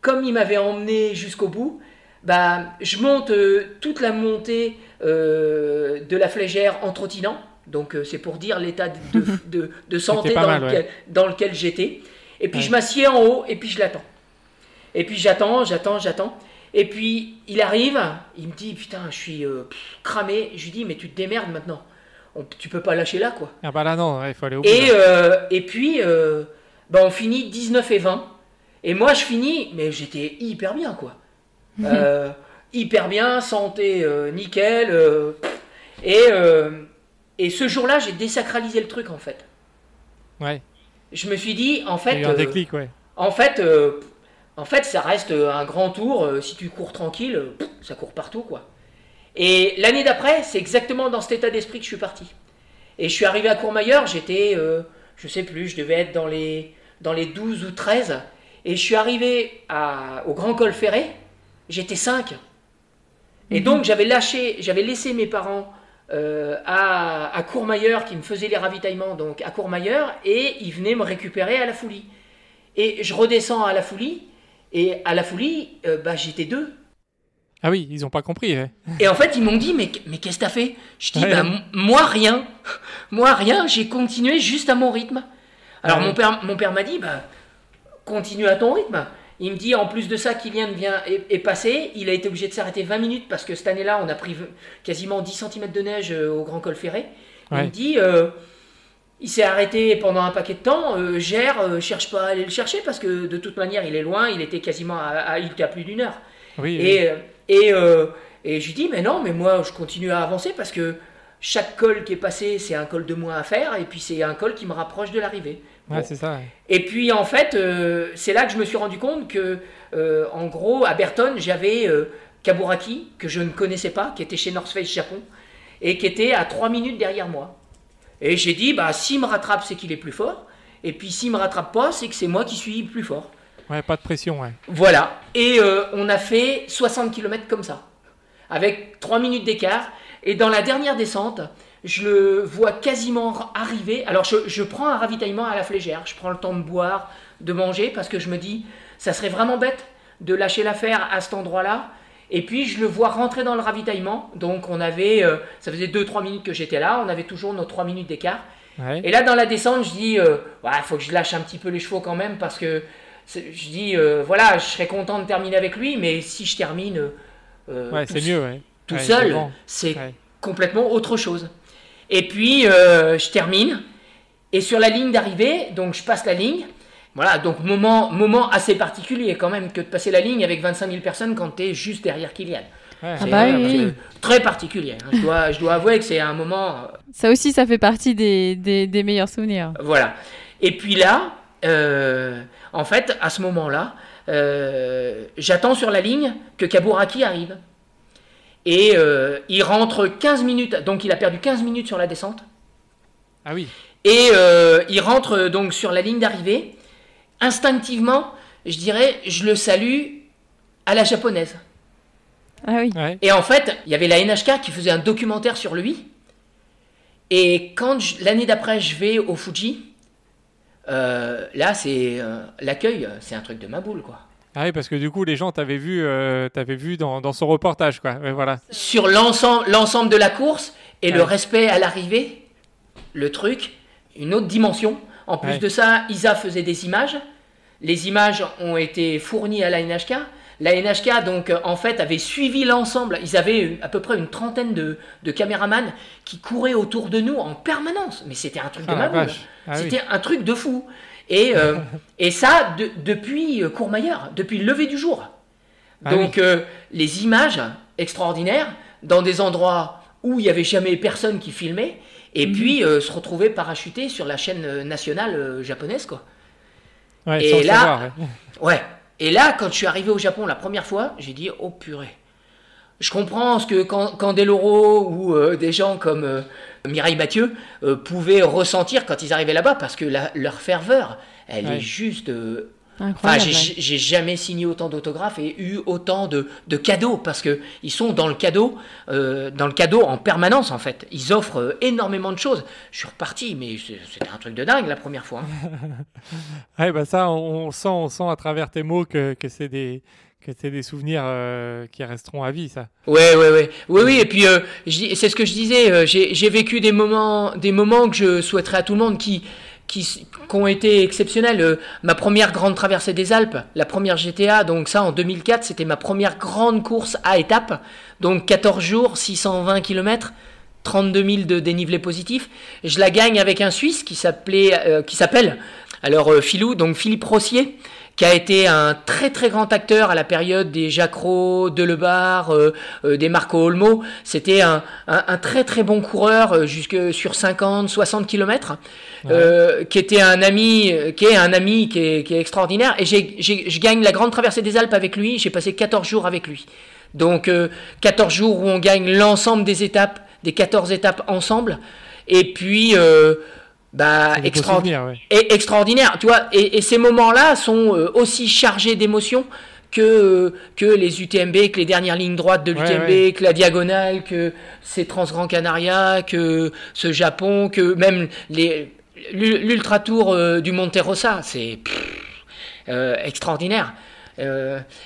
comme il m'avait emmené jusqu'au bout, bah, je monte euh, toute la montée de la flégère en trottinant. Donc euh, c'est pour dire l'état de, de- de- de santé dans, mal, lequel, ouais. dans lequel j'étais. Et puis Ouais. je m'assieds en haut et puis je l'attends. Et puis j'attends, j'attends, j'attends. Et puis il arrive, il me dit putain je suis euh, cramé. Je lui dis mais tu te démerdes maintenant. On- tu peux pas lâcher là quoi. Ah bah là, non, ouais, il faut aller au bout. Euh, et puis, euh, bah, on finit 19 et 20. Et moi, je finis, mais j'étais hyper bien, quoi. Hyper bien, santé euh, nickel. euh, et, euh, et ce jour-là, j'ai désacralisé le truc, en fait. Ouais, Je me suis dit, en il y a fait, eu un déclic, ouais. en fait, en fait, ça reste un grand tour. si tu cours tranquille, ça court partout, quoi. Et l'année d'après, c'est exactement dans cet état d'esprit que je suis parti. Et je suis arrivé à Courmayeur, j'étais, euh, je sais plus, je devais être dans les, dans les 12 ou 13. Et je suis arrivé à, au Grand Col Ferré, j'étais 5. Et donc j'avais lâché, j'avais laissé mes parents euh, à, à Courmayeur qui me faisaient les ravitaillements donc à Courmayeur et ils venaient me récupérer à la Foulie. Et je redescends à la Foulie et à la Foulie, euh, bah, j'étais deux. Ah oui, ils ont pas compris. ouais. Et en fait, ils m'ont dit, mais, mais qu'est-ce que t'as fait? Je dis, Ouais. bah, moi rien. Moi rien, j'ai continué juste à mon rythme. Alors mon père, mon père m'a dit, bah, continue à ton rythme. Il me dit, en plus de ça, Kylian vient, est, est passé. Il a été obligé de s'arrêter 20 minutes parce que cette année-là, on a pris quasiment 10 cm de neige euh, au Grand Col Ferré. Il me dit, euh, il s'est arrêté pendant un paquet de temps. euh, gère, euh, cherche pas à aller le chercher parce que de toute manière, il est loin. Il était quasiment à, à- il était à plus d'une heure. Oui. Et, et, et je lui dis, mais non, mais moi, je continue à avancer parce que chaque col qui est passé, c'est un col de moins à faire, et puis c'est un col qui me rapproche de l'arrivée. Ouais, Bon. c'est ça. ouais. Et puis en fait, euh, c'est là que je me suis rendu compte que, euh, en gros, à Berton, j'avais euh, Kaburaki, que je ne connaissais pas, qui était chez North Face Japon, et qui était à 3 minutes derrière moi. Et j'ai dit, bah, s'il me rattrape, c'est qu'il est plus fort, et puis s'il me rattrape pas, c'est que c'est moi qui suis plus fort. Ouais, pas de pression, ouais. Voilà. Et on a fait 60 km comme ça, avec 3 minutes d'écart. Et dans la dernière descente, je le vois quasiment arriver. Alors je, je prends un ravitaillement à la flégère, je prends le temps de boire, de manger, parce que je me dis, ça serait vraiment bête de lâcher l'affaire à cet endroit-là. Et puis je le vois rentrer dans le ravitaillement. Donc on avait, euh, ça faisait 2-3 minutes que j'étais là, on avait toujours nos 3 minutes d'écart. Ouais. Et là, dans la descente, je dis, euh, ouais, faut que je lâche un petit peu les chevaux quand même parce que je dis, euh, voilà, je serais content de terminer avec lui, mais si je termine ouais, c'est mieux, ouais. tout seul, c'est complètement autre chose. Et puis, je termine, et sur la ligne d'arrivée, donc je passe la ligne. Voilà, donc moment, moment assez particulier quand même que de passer la ligne avec 25 000 personnes quand tu es juste derrière Kylian. Ah bah très particulier. Hein. Je, dois, je dois avouer que c'est un moment. Ça aussi, ça fait partie des, des, meilleurs souvenirs. Voilà. Et puis là, euh, en fait, à ce moment-là, euh, j'attends sur la ligne que Kaburaki arrive. Et euh, il rentre 15 minutes, donc il a perdu 15 minutes sur la descente. Ah oui. Et il rentre donc sur la ligne d'arrivée. Instinctivement, je dirais, je le salue à la japonaise. Ah oui. Et en fait, il y avait la NHK qui faisait un documentaire sur lui. Et quand l'année d'après, je vais au Fuji, euh, là, c'est euh, l'accueil, c'est un truc de ma boule, quoi. Ah oui, parce que du coup, les gens t'avaient vu, euh, vu dans, dans, son reportage, quoi. voilà. Sur l'ensemble, de la course et le respect à l'arrivée, le truc, une autre dimension. En plus de ça, Isa faisait des images. Les images ont été fournies à la NHK. La NHK, donc, euh, en fait, avait suivi l'ensemble. Ils avaient à peu près une trentaine de, de caméramans qui couraient autour de nous en permanence. Mais c'était un truc de ah, ma ah C'était un truc de fou. Et, euh, et ça, depuis euh, Courmayeur, depuis le lever du jour. Ah donc, les images extraordinaires dans des endroits où il n'y avait jamais personne qui filmait. Et mhm. puis, se retrouver parachuté sur la chaîne nationale japonaise, quoi. et là, ouais. Et là, quand je suis arrivé au Japon la première fois, j'ai dit oh purée. Je comprends ce que Candeloro ou euh, des gens comme euh, Mireille Mathieu euh, pouvaient ressentir quand ils arrivaient là-bas, parce que leur ferveur, elle est juste j'ai jamais signé autant d'autographes et eu autant de, cadeaux parce que ils sont dans le cadeau, euh, dans le cadeau en permanence en fait. Ils offrent euh, énormément de choses. Je suis reparti, mais c'était un truc de dingue la première fois. ouais, bah ça, on, sent, on sent à travers tes mots que, que c'est des que c'est des souvenirs euh, qui resteront à vie, ça. Ouais, ouais, ouais, oui, oui. Et puis, c'est ce que je disais. j'ai vécu des moments, des moments que je souhaiterais à tout le monde qui qui, ont été exceptionnelles. Euh, ma première grande traversée des Alpes, la première GTA, donc ça en 2004, c'était ma première grande course à étapes. Donc 14 jours, 620 km, 32 000 de dénivelé positif. Je la gagne avec un Suisse qui s'appelait, euh, qui s'appelle alors euh, Philou, donc Philippe Rossier qui a été un très très grand acteur à la période des Jacro, de Lebar, euh, euh, des Marco Olmo. C'était un, un, très très bon coureur euh, jusque sur 50, 60 km, qui était un ami, qui est un ami qui est, qui est extraordinaire. Et je gagne la grande traversée des Alpes avec lui. J'ai passé 14 jours avec lui. Donc 14 jours où on gagne l'ensemble des étapes, des 14 étapes ensemble. Et puis bah, et extraordinaire. Tu vois, et, ces moments-là sont euh, aussi chargés d'émotions que, que les UTMB, que les dernières lignes droites de l'UTMB, que la diagonale, que ces Transgrands Canaria, que ce Japon, que même les l'ultra tour euh, du Monte Rosa, c'est euh, extraordinaire.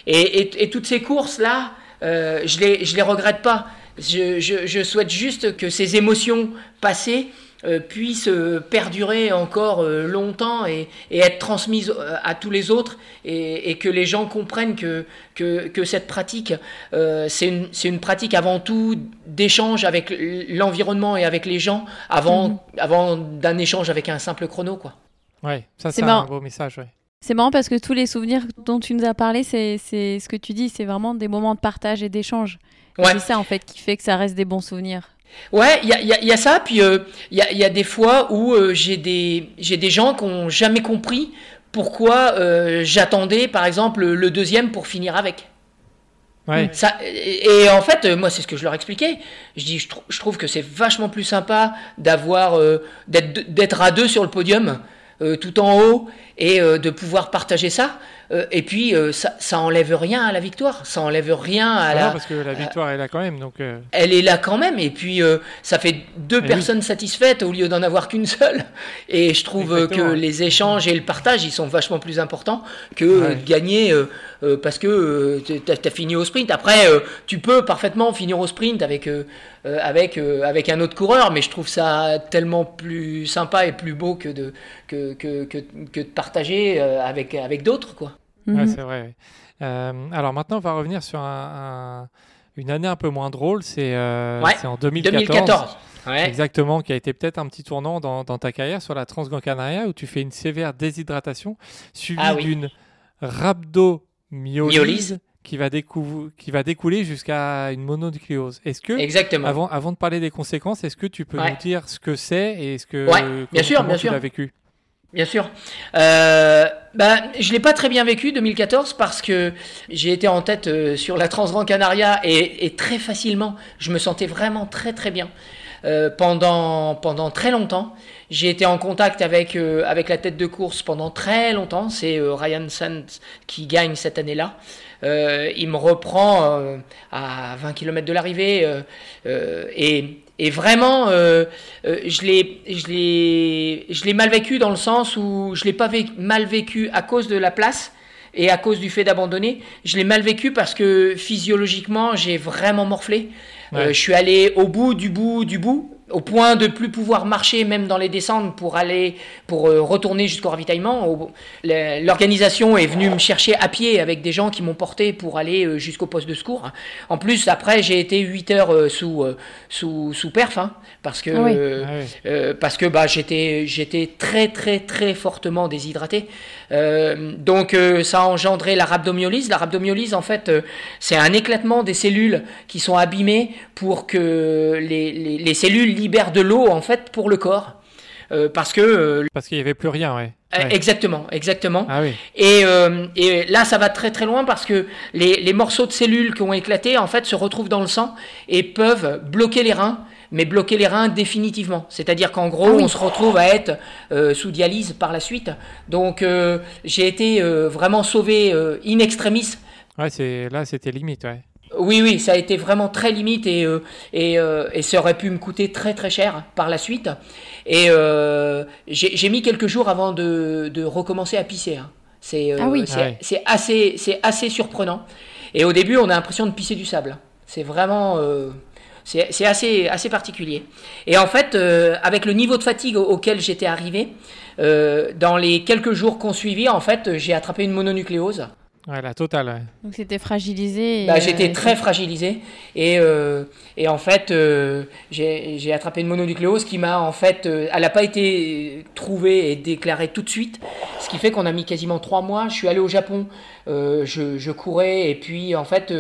Et, et, toutes ces courses là, je les je les regrette pas. Je, je, je souhaite juste que ces émotions passées euh, puisse euh, perdurer encore euh, longtemps et, être transmise à tous les autres et, que les gens comprennent que, que, cette pratique, c'est une, une, pratique avant tout d'échange avec l'environnement et avec les gens avant, mhm. avant d'un échange avec un simple chrono. Quoi. Ouais, ça c'est un beau message. C'est marrant parce que tous les souvenirs dont tu nous as parlé, c'est ce que tu dis, c'est vraiment des moments de partage et d'échange. C'est ça en fait qui fait que ça reste des bons souvenirs. Ouais, il y a, y a, ça, puis il euh, y, a, y, a, des fois où euh, j'ai des, des gens qui n'ont jamais compris pourquoi euh, j'attendais, par exemple, le deuxième pour finir avec. Ouais. Ça, et, en fait, moi, c'est ce que je leur expliquais. Je dis, je, je trouve que c'est vachement plus sympa d'avoir, d'être à deux sur le podium, tout en haut, et de pouvoir partager ça. Euh, et puis, euh, ça, ça enlève rien à la victoire. Ça enlève rien à la. parce que la victoire est là quand même. Donc, euh. Elle est là quand même. Et puis, ça fait deux eh personnes satisfaites au lieu d'en avoir qu'une seule. Et je trouve que les échanges et le partage, ils sont vachement plus importants que de gagner parce que tu as, fini au sprint. Après, tu peux parfaitement finir au sprint avec, avec, avec un autre coureur, mais je trouve ça tellement plus sympa et plus beau que de, que, que, que, que de partager avec, avec d'autres. quoi. Ouais, c'est vrai. alors maintenant, on va revenir sur un, une année un peu moins drôle. C'est en 2014. 2014. Exactement, qui a été peut-être un petit tournant dans, dans, ta carrière sur la Transgran Canaria où tu fais une sévère déshydratation suivie ah d'une rhabdomyolyse qui va, qui va découler jusqu'à une mononucléose. Est-ce que, Exactement. Avant, avant de parler des conséquences, est-ce que tu peux nous dire ce que c'est et ce que ouais, bien sûr, bien sûr. l'as vécu? Bien sûr. Euh, bah, je l'ai pas très bien vécu 2014 parce que j'ai été en tête euh, sur la Transgran Canaria et, et, très facilement, je me sentais vraiment très très bien. Euh, pendant, pendant très longtemps. J'ai été en contact avec, euh, avec la tête de course pendant très longtemps. C'est euh, Ryan Sands qui gagne cette année-là. il me reprend à 20 km de l'arrivée et, et, vraiment, je l'ai mal vécu dans le sens où je l'ai pas mal vécu à cause de la place et à cause du fait d'abandonner. Je l'ai mal vécu parce que physiologiquement, j'ai vraiment morflé. Euh, je suis allé au bout du bout du bout au point de plus pouvoir marcher même dans les descentes pour aller pour euh, retourner jusqu'au ravitaillement. L'organisation est venue me chercher à pied avec des gens qui m'ont porté pour aller euh, jusqu'au poste de secours. En plus, après, j'ai été 8 heures euh, sous, sous, sous perf, hein, parce que, ah ah parce que bah, j'étais, j'étais très très très fortement déshydraté. donc ça a engendré la rhabdomyolyse. La rhabdomyolyse, en fait, c'est un éclatement des cellules qui sont abîmées pour que les, les, les cellules libère de l'eau en fait pour le corps. Euh, parce que euh, parce qu'il n'y avait plus rien, ouais. Euh, exactement, exactement. Ah oui. et, et, là, ça va très très loin parce que les, les, morceaux de cellules qui ont éclaté en fait se retrouvent dans le sang et peuvent bloquer les reins, mais bloquer les reins définitivement. C'est-à-dire qu'en gros, ah on se retrouve à être sous dialyse par la suite. Donc, j'ai été vraiment sauvé in extremis. Ouais, c'est là, c'était limite, ouais. Oui, oui, ça a été vraiment très limite et, euh, et, euh, et, ça aurait pu me coûter très très cher par la suite. Et euh, j'ai mis quelques jours avant de, de recommencer à pisser. Hein. C'est ah oui. c'est assez, assez surprenant. Et au début, on a l'impression de pisser du sable. C'est vraiment... c'est assez, assez particulier. Et en fait, avec le niveau de fatigue auquel j'étais arrivé, dans les quelques jours qu'on suivit, en fait, j'ai attrapé une mononucléose. Ouais, la totale. Donc c'était fragilisé. Bah, J'étais euh, très fragilisé. Et, euh, et en fait, euh, j'ai attrapé une mononucléose qui m'a, en fait, elle n'a pas été trouvée et déclarée tout de suite. Ce qui fait qu'on a mis quasiment trois mois. Je suis allé au Japon, je, je, courais, et puis en fait,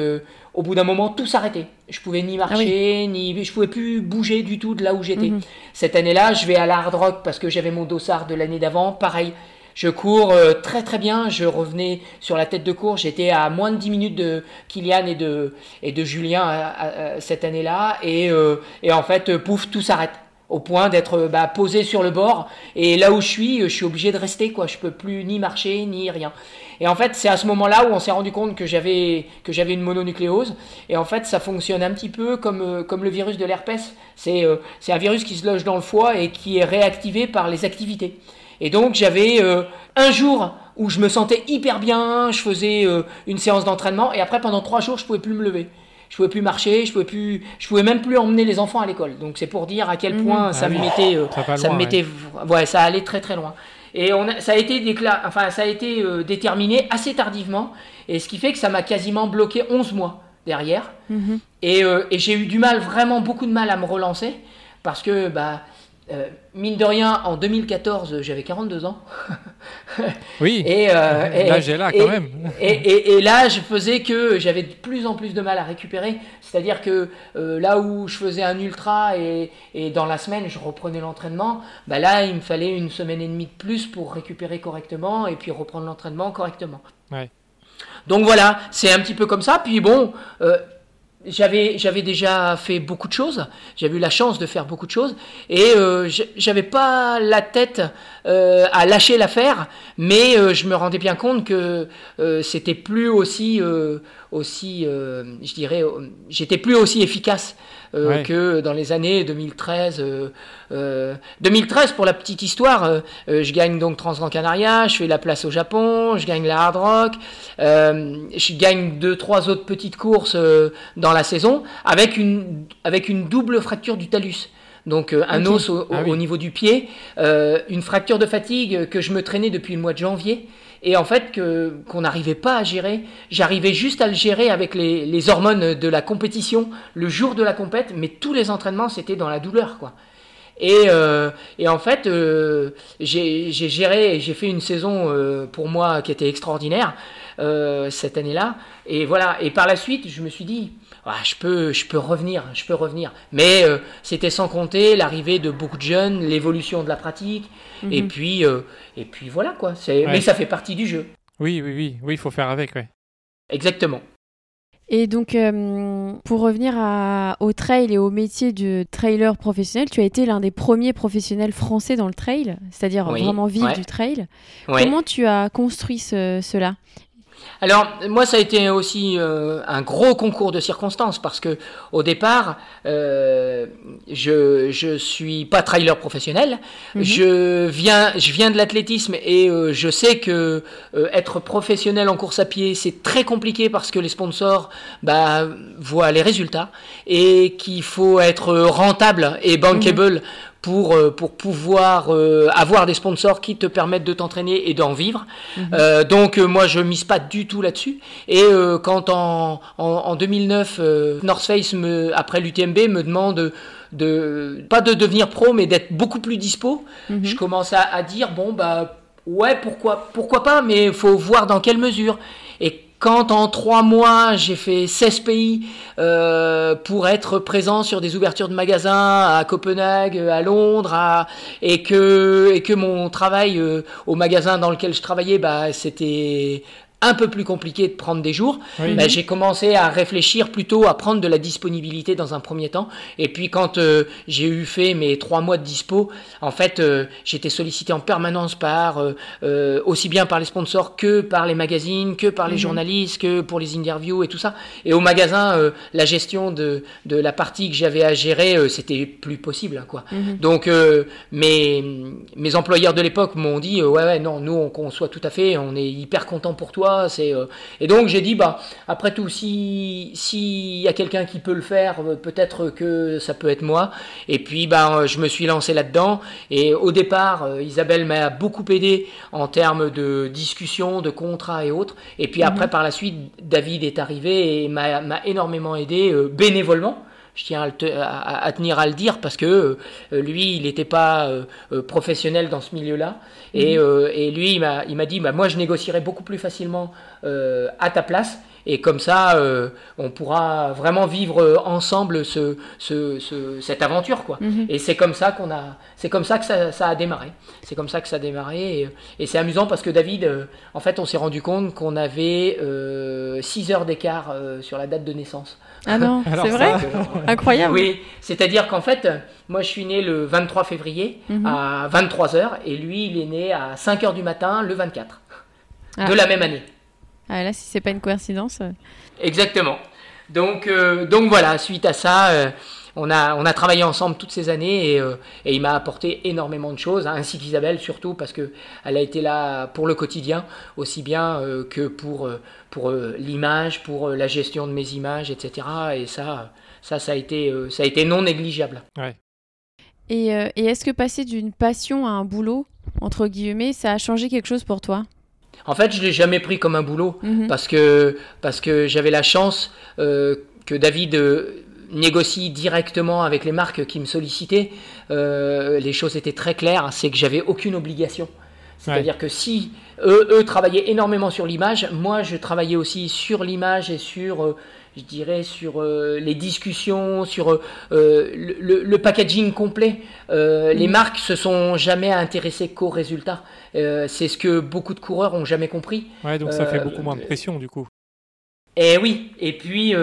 au bout d'un moment, tout s'arrêtait. Je pouvais ni ah marcher, ni je pouvais plus bouger du tout de là où j'étais. Mhm. Cette année-là, je vais à l'Hard Rock parce que j'avais mon dossard de l'année d'avant. Pareil, je cours euh, très très bien. Je revenais sur la tête de course. J'étais à moins de 10 minutes de Kylian et de, et de Julien cette année-là. Et, euh, et en fait, pouf, tout s'arrête au point d'être bah, posé sur le bord. Et là où je suis, je suis obligé de rester. Quoi. Je peux plus ni marcher ni rien. Et en fait, c'est à ce moment-là où on s'est rendu compte que j'avais que j'avais une mononucléose. Et en fait, ça fonctionne un petit peu comme euh, comme le virus de l'herpès. C'est c'est un virus qui se loge dans le foie et qui est réactivé par les activités. Et donc j'avais euh, un jour où je me sentais hyper bien, je faisais euh, une séance d'entraînement et après pendant trois jours je pouvais plus me lever. Je pouvais plus marcher, je pouvais plus, je pouvais même plus emmener les enfants à l'école. Donc c'est pour dire à quel mhm. point ça, ah me mettait, euh, ça, me mettait, ouais. ça allait très très loin. Et on ça a été enfin ça a été déterminé assez tardivement et ce qui fait que ça m'a quasiment bloqué 11 mois derrière. Mhm. Et, et j'ai eu du mal, vraiment beaucoup de mal à me relancer parce que bah euh, mine de rien, en 2014, j'avais 42 ans. oui. Et, euh, j'ai là quand même. et, là, je faisais que j'avais de plus en plus de mal à récupérer. C'est-à-dire que euh, là où je faisais un ultra et, dans la semaine, je reprenais l'entraînement, bah là, il me fallait une semaine et demie de plus pour récupérer correctement et puis reprendre l'entraînement correctement. Ouais. Donc voilà, c'est un petit peu comme ça. Puis bon, j'avais j'avais déjà fait beaucoup de choses. J'avais eu la chance de faire beaucoup de choses. Et euh, j'avais pas la tête euh, à lâcher l'affaire mais euh, je me rendais bien compte que euh, c'était plus aussi aussi je dirais j'étais plus aussi efficace euh, que dans les années 2013. 2013, euh, pour la petite histoire, euh, je gagne donc Transgran Canaria, je fais la place au Japon, je gagne la Hard Rock, je gagne deux, trois autres petites courses dans la saison avec une, avec une double fracture du talus. donc un os au, ah niveau du pied, une fracture de fatigue que je me traînais depuis le mois de janvier et en fait que qu'on n'arrivait pas à gérer. J'arrivais juste à le gérer avec les, les, hormones de la compétition le jour de la compète, mais tous les entraînements c'était dans la douleur quoi. Et, euh, et en fait, euh, j'ai géré j'ai fait une saison euh, pour moi qui était extraordinaire cette année-là. Et voilà. Et par la suite, je me suis dit, ah, je peux, je peux revenir, je peux revenir. Mais euh, c'était sans compter l'arrivée de beaucoup de jeunes, l'évolution de la pratique, et mhm. puis, euh, et puis voilà quoi. Mais ça fait partie du jeu. Oui, oui, oui, oui, il faut faire avec, ouais. Exactement. Et donc, euh, pour revenir au trail et au métier de trailer professionnel, tu as été l'un des premiers professionnels français dans le trail, c'est-à-dire vraiment vivre du trail. Comment tu as construit cela? Alors moi ça a été aussi euh, un gros concours de circonstances parce que au départ euh, je je suis pas trailer professionnel, mhm. je viens je viens de l'athlétisme et euh, je sais que être professionnel en course à pied c'est très compliqué parce que les sponsors bah voient les résultats et qu'il faut être rentable et bankable mhm pour, euh, pour pouvoir euh, avoir des sponsors qui te permettent de t'entraîner et d'en vivre. Mhm. Euh, donc moi je mise pas du tout là-dessus. Et quand en, en, 2009 North Face me, après l'UTMB me demande de pas de devenir pro mais d'être beaucoup plus dispo, mhm. je commence à, à, dire bon bah ouais pourquoi pourquoi pas mais il faut voir dans quelle mesure. Quand en trois mois j'ai fait 16 pays euh, pour être présent sur des ouvertures de magasins à Copenhague, à Londres, et que et que mon travail euh, au magasin dans lequel je travaillais, bah c'était un peu plus compliqué de prendre des jours, bah, j'ai commencé à réfléchir plutôt à prendre de la disponibilité dans un premier temps. Et puis quand euh, j'ai eu fait mes trois mois de dispo, en fait, euh, j'étais sollicité en permanence par euh, aussi bien par les sponsors que par les magazines, que par les mhm. journalistes, que pour les interviews et tout ça. Et au magasin, la gestion de, de la partie que j'avais à gérer, c'était plus possible, quoi. Mhm. Donc mes mes employeurs de l'époque m'ont dit ouais ouais non, nous on conçoit tout à fait, on est hyper content pour toi c'est euh, et donc j'ai dit bah après tout si s'il y a quelqu'un qui peut le faire, euh, peut-être que ça peut être moi. Et puis bah je me suis lancé là-dedans. Et au départ, euh, Isabelle m'a beaucoup aidé en termes de discussion, de contrats et autres. Et puis après mhm. par la suite, David est arrivé et m'a énormément aidé bénévolement je tiens à, tenir à le dire parce que lui, il n'était pas professionnel dans ce milieu-là. Et, mhm. euh, et lui, il m'a dit, bah, moi, je négocierai beaucoup plus facilement euh, à ta place. Et comme ça, euh, on pourra vraiment vivre ensemble ce, ce, ce cette aventure, quoi. Mhm. Et c'est comme ça qu'on a, c'est comme ça que ça, ça a démarré. C'est comme ça que ça a démarré. Et, et c'est amusant parce que David, en fait, on s'est rendu compte qu'on avait 6 heures d'écart sur la date de naissance. Ah non, c'est vrai Incroyable. Oui, c'est-à-dire qu'en fait, moi je suis né le 23 février mhm. à 23h et lui il est né à 5h du matin le 24 ah. de la même année. Ah là, si c'est pas une coïncidence. Euh. Exactement. Donc, euh, donc voilà, suite à ça, euh, on, a, on a travaillé ensemble toutes ces années et, et il m'a apporté énormément de choses, hein, ainsi qu'Isabelle surtout, parce qu'elle a été là pour le quotidien, aussi bien que pour, pour l'image, pour la gestion de mes images, etc. Et ça, ça, ça a été, ça a été non négligeable. Ouais. Et, et est-ce que passer d'une passion à un boulot, entre guillemets, ça a changé quelque chose pour toi? En fait, je l'ai jamais pris comme un boulot mhm. parce que parce que j'avais la chance euh, que David euh, négocie directement avec les marques qui me sollicitaient. Euh, les choses étaient très claires, c'est que j'avais aucune obligation. C'est-à-dire que si eux, eux, travaillaient énormément sur l'image, moi je travaillais aussi sur l'image et sur je dirais, sur euh, les discussions, sur euh, le, packaging complet. Euh, les mm. marques se sont jamais intéressées qu'aux résultats. c'est ce que beaucoup de coureurs ont jamais compris. Ouais, donc ça fait beaucoup moins de pression du coup. Et eh oui, et puis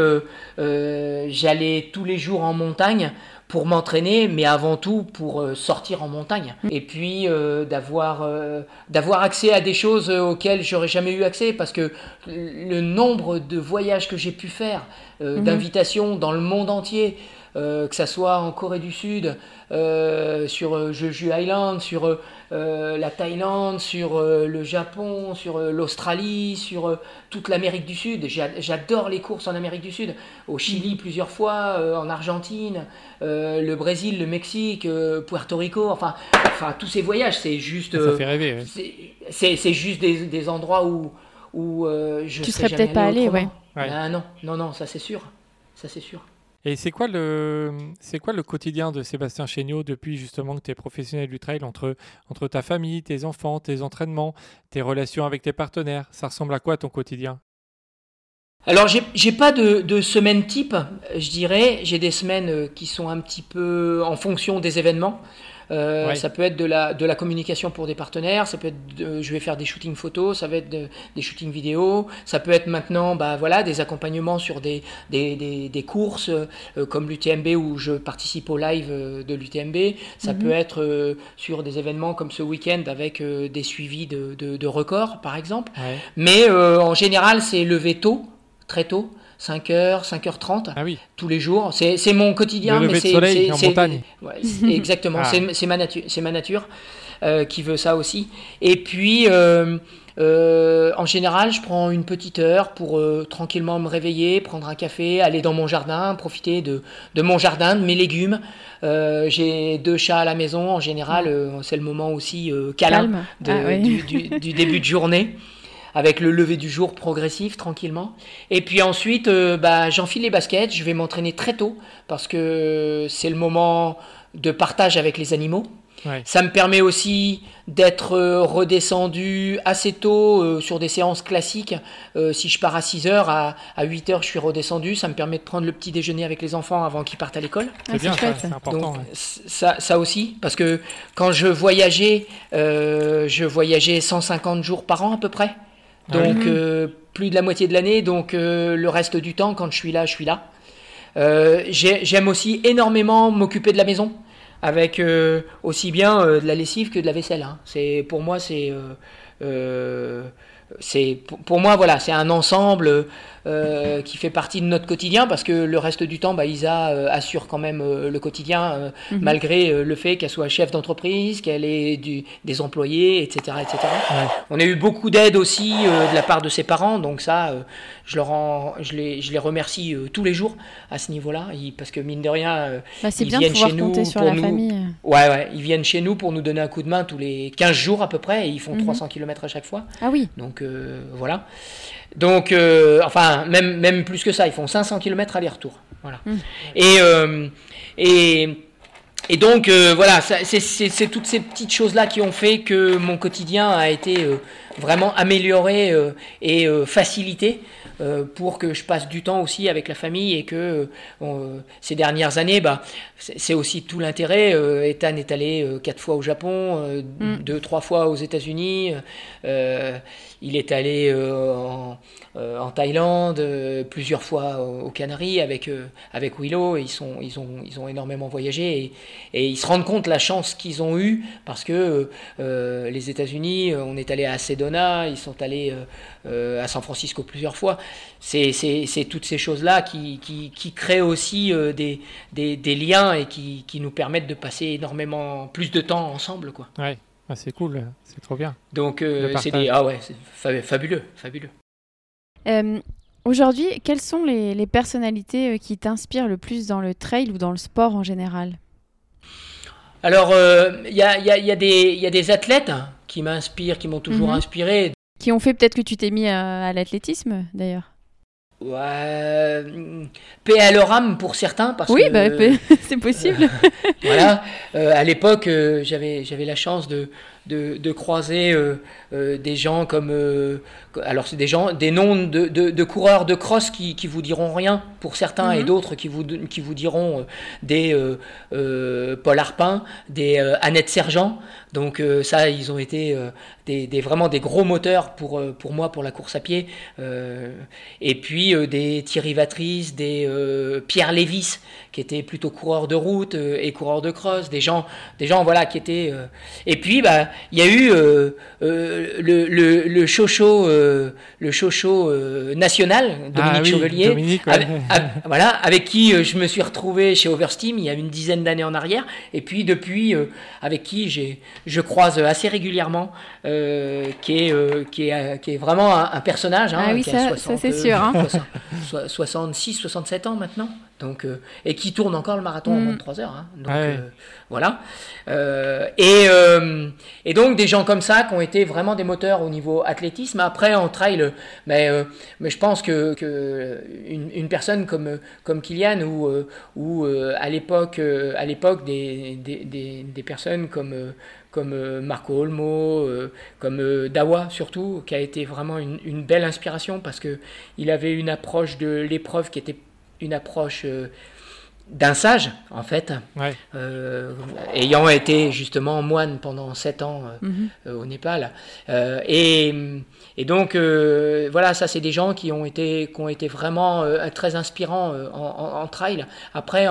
j'allais tous les jours en montagne pour m'entraîner, mais avant tout pour euh, sortir en montagne. Et puis euh, d'avoir euh, d'avoir accès à des choses auxquelles j'aurais jamais eu accès, parce que le nombre de voyages que j'ai pu faire, mhm. d'invitations dans le monde entier, que ça soit en Corée du Sud, sur Jeju Island, sur la Thaïlande, sur le Japon, sur l'Australie, sur toute l'Amérique du Sud. J'adore les courses en Amérique du Sud, au Chili plusieurs fois, en Argentine, le Brésil, le Mexique, Puerto Rico, enfin, enfin tous ces voyages, c'est juste. Ça fait rêver. C'est juste des, des, endroits où, où je tu serais peut-être pas allé, ouais. Ah, non, non, non, ça c'est sûr, ça c'est sûr. Et c'est quoi le c'est quoi le quotidien de Sébastien Chéniaud depuis justement que tu es professionnel du trail entre entre ta famille, tes enfants, tes entraînements, tes relations avec tes partenaires? Ça ressemble à quoi ton quotidien? Alors j'ai pas de, de, semaine type, je dirais. J'ai des semaines euh, qui sont un petit peu en fonction des événements. Euh, ça peut être de la, de la communication pour des partenaires, ça peut être je vais faire des shootings photos, ça va être des shootings vidéo, ça peut être maintenant bah, voilà, des accompagnements sur des, des, des, des courses euh, comme l'UTMB où je participe au live euh, de l'UTMB, ça mhm. peut être sur des événements comme ce week-end avec des suivis de, de, de, records par exemple. Mais en général c'est levé tôt, très tôt. 5h, 5h30 ah oui. tous les jours. C'est mon quotidien. Le mais c'est soleil en montagne. Ouais, exactement, ah. c'est ma nature, ma nature euh, qui veut ça aussi. Et puis, euh, euh, en général, je prends une petite heure pour tranquillement me réveiller, prendre un café, aller dans mon jardin, profiter de, de mon jardin, de mes légumes. J'ai deux chats à la maison. En général, c'est le moment aussi câlin de, ah du, du, du, début de journée avec le lever du jour progressif, tranquillement. Et puis ensuite, euh, bah, j'enfile les baskets, je vais m'entraîner très tôt, parce que c'est le moment de partage avec les animaux. Ça me permet aussi d'être euh, redescendu assez tôt euh, sur des séances classiques. si je pars à 6 heures, à, à 8 heures, je suis redescendu. Ça me permet de prendre le petit déjeuner avec les enfants avant qu'ils partent à l'école. c'est bien, c'est important. ça, ça, aussi, parce que quand je voyageais, je voyageais 150 jours par an à peu près. Donc euh, plus de la moitié de l'année, donc euh, le reste du temps, quand je suis là, je suis là. Euh, j'aime aussi énormément m'occuper de la maison, avec aussi bien de la lessive que de la vaisselle. Hein. C'est pour moi c'est c'est pour moi voilà c'est un ensemble euh, qui fait partie de notre quotidien parce que le reste du temps bah, Isa euh, assure quand même euh, le quotidien mhm. malgré le fait qu'elle soit chef d'entreprise qu'elle ait du, des employés etc etc on a eu beaucoup d'aide aussi de la part de ses parents donc ça je leur en, je les je les remercie tous les jours à ce niveau là parce que mine de rien bah, ils bien viennent chez nous sur pour la nous famille. ouais ouais ils viennent chez nous pour nous donner un coup de main tous les 15 jours à peu près et ils font 300 mhm. km à chaque fois ah oui donc voilà. Donc, euh, enfin, même, même plus que ça, ils font 500 km aller-retour. Voilà. Mmh. Et, euh, et, et donc, voilà, c'est toutes ces petites choses-là qui ont fait que mon quotidien a été vraiment amélioré et facilité. pour que je passe du temps aussi avec la famille et que ces dernières années, bah, c'est aussi tout l'intérêt. Ethan est allé quatre fois au Japon, mmh. deux, trois fois aux États-Unis. Il est allé euh, euh, en, Thaïlande, euh, plusieurs fois aux Canaries avec, avec Willow. ils, sont, ils, ont, ils ont énormément voyagé et, ils se rendent compte la chance qu'ils ont eue parce que les États-Unis, on est allé à Sedona, ils sont allés à San Francisco plusieurs fois. C'est toutes ces choses-là qui, qui, créent aussi des, des, liens et qui, qui, nous permettent de passer énormément plus de temps ensemble. Quoi. Ouais. Ah, c'est cool, c'est trop bien. Donc, euh, c'est des... Ah ouais, c'est fabuleux, fabuleux. Euh, aujourd'hui, quelles sont les, les personnalités euh, qui t'inspirent le plus dans le trail ou dans le sport en général? Alors, il y a, y, a, y, a y, a, des athlètes qui m'inspirent, qui m'ont toujours mhm. inspiré. Qui ont fait peut-être que tu t'es mis à, à l'athlétisme, d'ailleurs Ouais, paix à leur âme pour certains parce oui, que bah, c'est possible. voilà, euh, à l'époque, euh, j'avais j'avais la chance de de, de croiser euh, des gens comme alors c'est des gens des noms de, de, de, coureurs de cross qui, qui vous diront rien pour certains et mhm. d'autres qui vous qui vous diront des Paul Arpin, des Annette Sergent, Donc ça, ils ont été des, vraiment des gros moteurs pour, pour moi, pour la course à pied. et puis des Thierry Vatrice, des Pierre Lévis, qui étaient plutôt coureurs de route et coureurs de cross, des gens, des gens voilà, qui étaient... et puis, bah, il y a eu le, le, le chocho, le chocho national, ah Dominique Chevelier, voilà, avec qui je me suis retrouvé chez Oversteam il y a une dizaine d'années en arrière, et puis depuis, euh, avec qui j'ai, je croise assez régulièrement, euh, qui, est, euh, qui, est, qui est vraiment un, personnage. Hein, ah oui, ça, c'est sûr. Hein. 66, 67 ans maintenant. Donc, et qui tourne encore le marathon en moins de 3 heures. Hein. donc, voilà. et, et, donc des gens comme ça qui ont été vraiment des moteurs au niveau athlétisme. Après en trail, mais, mais je pense que, que une, une, personne comme, comme Kylian ou, ou à l'époque à l'époque des, des, des, des, personnes comme comme Marco Olmo, comme Dawa surtout, qui a été vraiment une, une belle inspiration parce que il avait une approche de l'épreuve qui était une approche euh, d'un sage, en fait, euh, ayant été justement moine pendant sept ans euh, mhm. au Népal. et, et, donc, voilà, ça, c'est des gens qui ont été, qui ont été vraiment très inspirants en, trail. Après,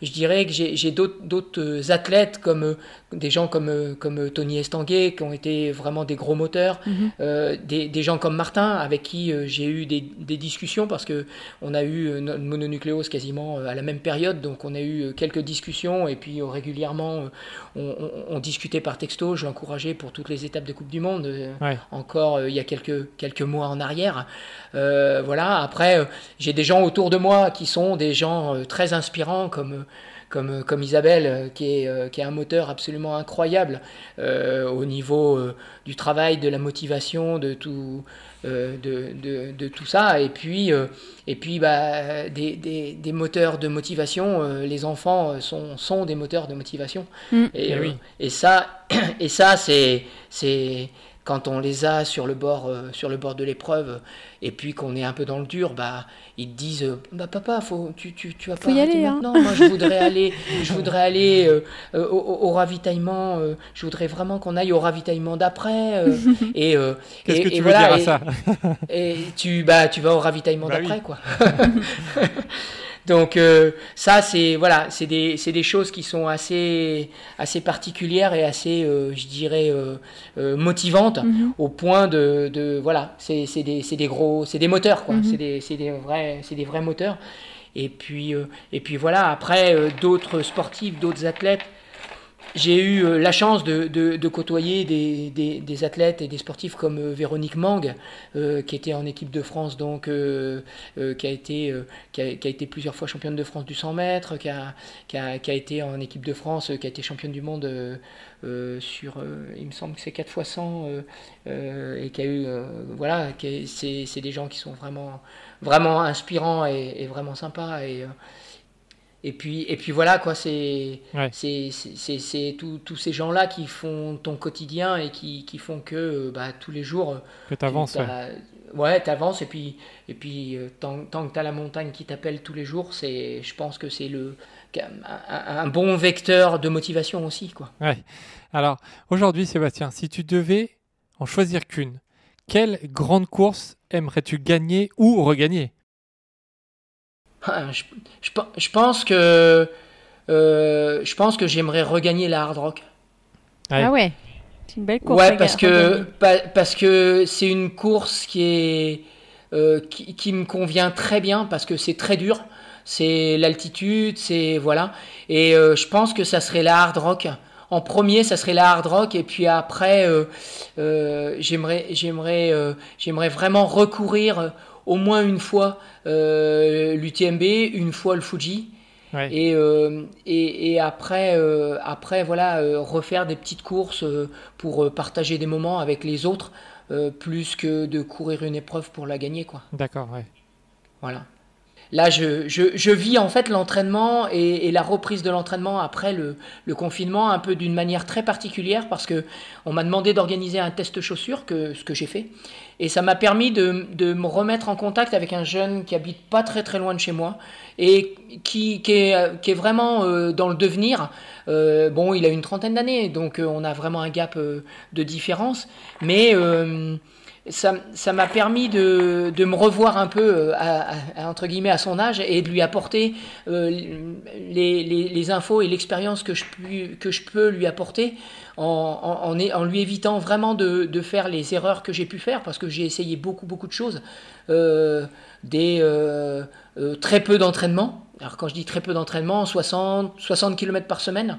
je dirais que j'ai d'autres athlètes comme des gens comme, euh, comme euh, Tony Estanguet, qui ont été vraiment des gros moteurs, mhm. euh, des, des, gens comme Martin, avec qui j'ai eu des, des, discussions, parce que on a eu notre mononucléose quasiment à la même période, donc on a eu quelques discussions, et puis régulièrement, on, on, discutait par texto, je l'encourageais pour toutes les étapes de Coupe du Monde, encore il y a quelques, quelques mois en arrière. voilà, après, j'ai des gens autour de moi qui sont des gens très inspirants, comme comme, comme Isabelle, euh, qui est, euh, qui est un moteur absolument incroyable euh, au niveau du travail, de la motivation, de tout, de, de, de, tout ça. Et puis, et puis bah, des, des, des, moteurs de motivation, les enfants sont, sont des moteurs de motivation. Mm. Et, eh oui. et ça, et ça c'est quand on les a sur le bord, euh, sur le bord de l'épreuve et puis qu'on est un peu dans le dur, bah, ils te disent bah, Papa, faut, tu, tu, tu vas pas y aller, hein. maintenant. Moi, je voudrais aller, je voudrais aller euh, euh, au, ravitaillement. je voudrais vraiment qu'on aille au ravitaillement d'après. et Qu'est-ce que tu veux dire à ça? Et tu, bah, tu vas au ravitaillement bah d'après, quoi. Donc euh, ça, c'est voilà, c'est des, des, choses qui sont assez, assez particulières et assez, euh, je dirais, euh, motivantes mhm. au point de, de voilà, c'est des, des, gros, c'est des moteurs quoi, mhm. c'est des, des, vrais, c'est des vrais moteurs. Et puis, et puis voilà, après d'autres sportifs, d'autres athlètes j'ai eu euh, la chance de, de, côtoyer des, des, athlètes et des sportifs comme euh, Véronique Mang, euh, qui était en équipe de France, donc, qui, a été, qui, a, été plusieurs fois championne de France du 100 mètres, qui a, qui a, qui a été en équipe de France, qui a été championne du monde sur, il me semble que c'est 4 fois 100, et qui a eu, voilà, c'est des gens qui sont vraiment, vraiment inspirants et, et vraiment sympas. Et, et puis, et puis voilà, quoi, c'est c'est tous ces gens-là qui font ton quotidien et qui, qui font que euh, bah, tous les jours. Euh, que tu avances. Ouais, tu avances et puis, et puis euh, tant, tant, que tu as la montagne qui t'appelle tous les jours, je pense que c'est le un, un, bon vecteur de motivation aussi. Quoi. Ouais. Alors aujourd'hui, Sébastien, si tu devais en choisir qu'une, quelle grande course aimerais-tu gagner ou regagner? Ah, je, je, pense que euh, je pense que j'aimerais regagner la hard rock. Ah ouais, c'est une belle course. Ouais, parce que parce que c'est une course qui est euh, qui, qui, me convient très bien parce que c'est très dur. C'est l'altitude, c'est voilà. Et euh, je pense que ça serait la hard rock. En premier, ça serait la hard rock, et puis après, j'aimerais j'aimerais j'aimerais vraiment recourir au moins une fois euh, l'UTMB, une fois le Fuji. Et, euh, et, et, après, euh, après voilà, refaire des petites courses pour partager des moments avec les autres, plus que de courir une épreuve pour la gagner. quoi. D'accord, ouais. Voilà. Là, je, je, je, vis en fait l'entraînement et, la reprise de l'entraînement après le, le, confinement un peu d'une manière très particulière parce que on m'a demandé d'organiser un test chaussures, que, ce que j'ai fait. Et ça m'a permis de, de, me remettre en contact avec un jeune qui habite pas très très loin de chez moi et qui, qui, est, qui est vraiment euh, dans le devenir. Euh, bon, il a une trentaine d'années, donc euh, on a vraiment un gap de différence. Mais ça m'a permis de, me revoir un peu, euh, à, entre guillemets, à son âge et de lui apporter euh, les, infos et l'expérience que, je peux lui apporter en, lui évitant vraiment de, faire les erreurs que j'ai pu faire parce que j'ai essayé beaucoup, beaucoup de choses. Euh, des très peu d'entraînement. Alors quand je dis très peu d'entraînement, 60, 60 km par semaine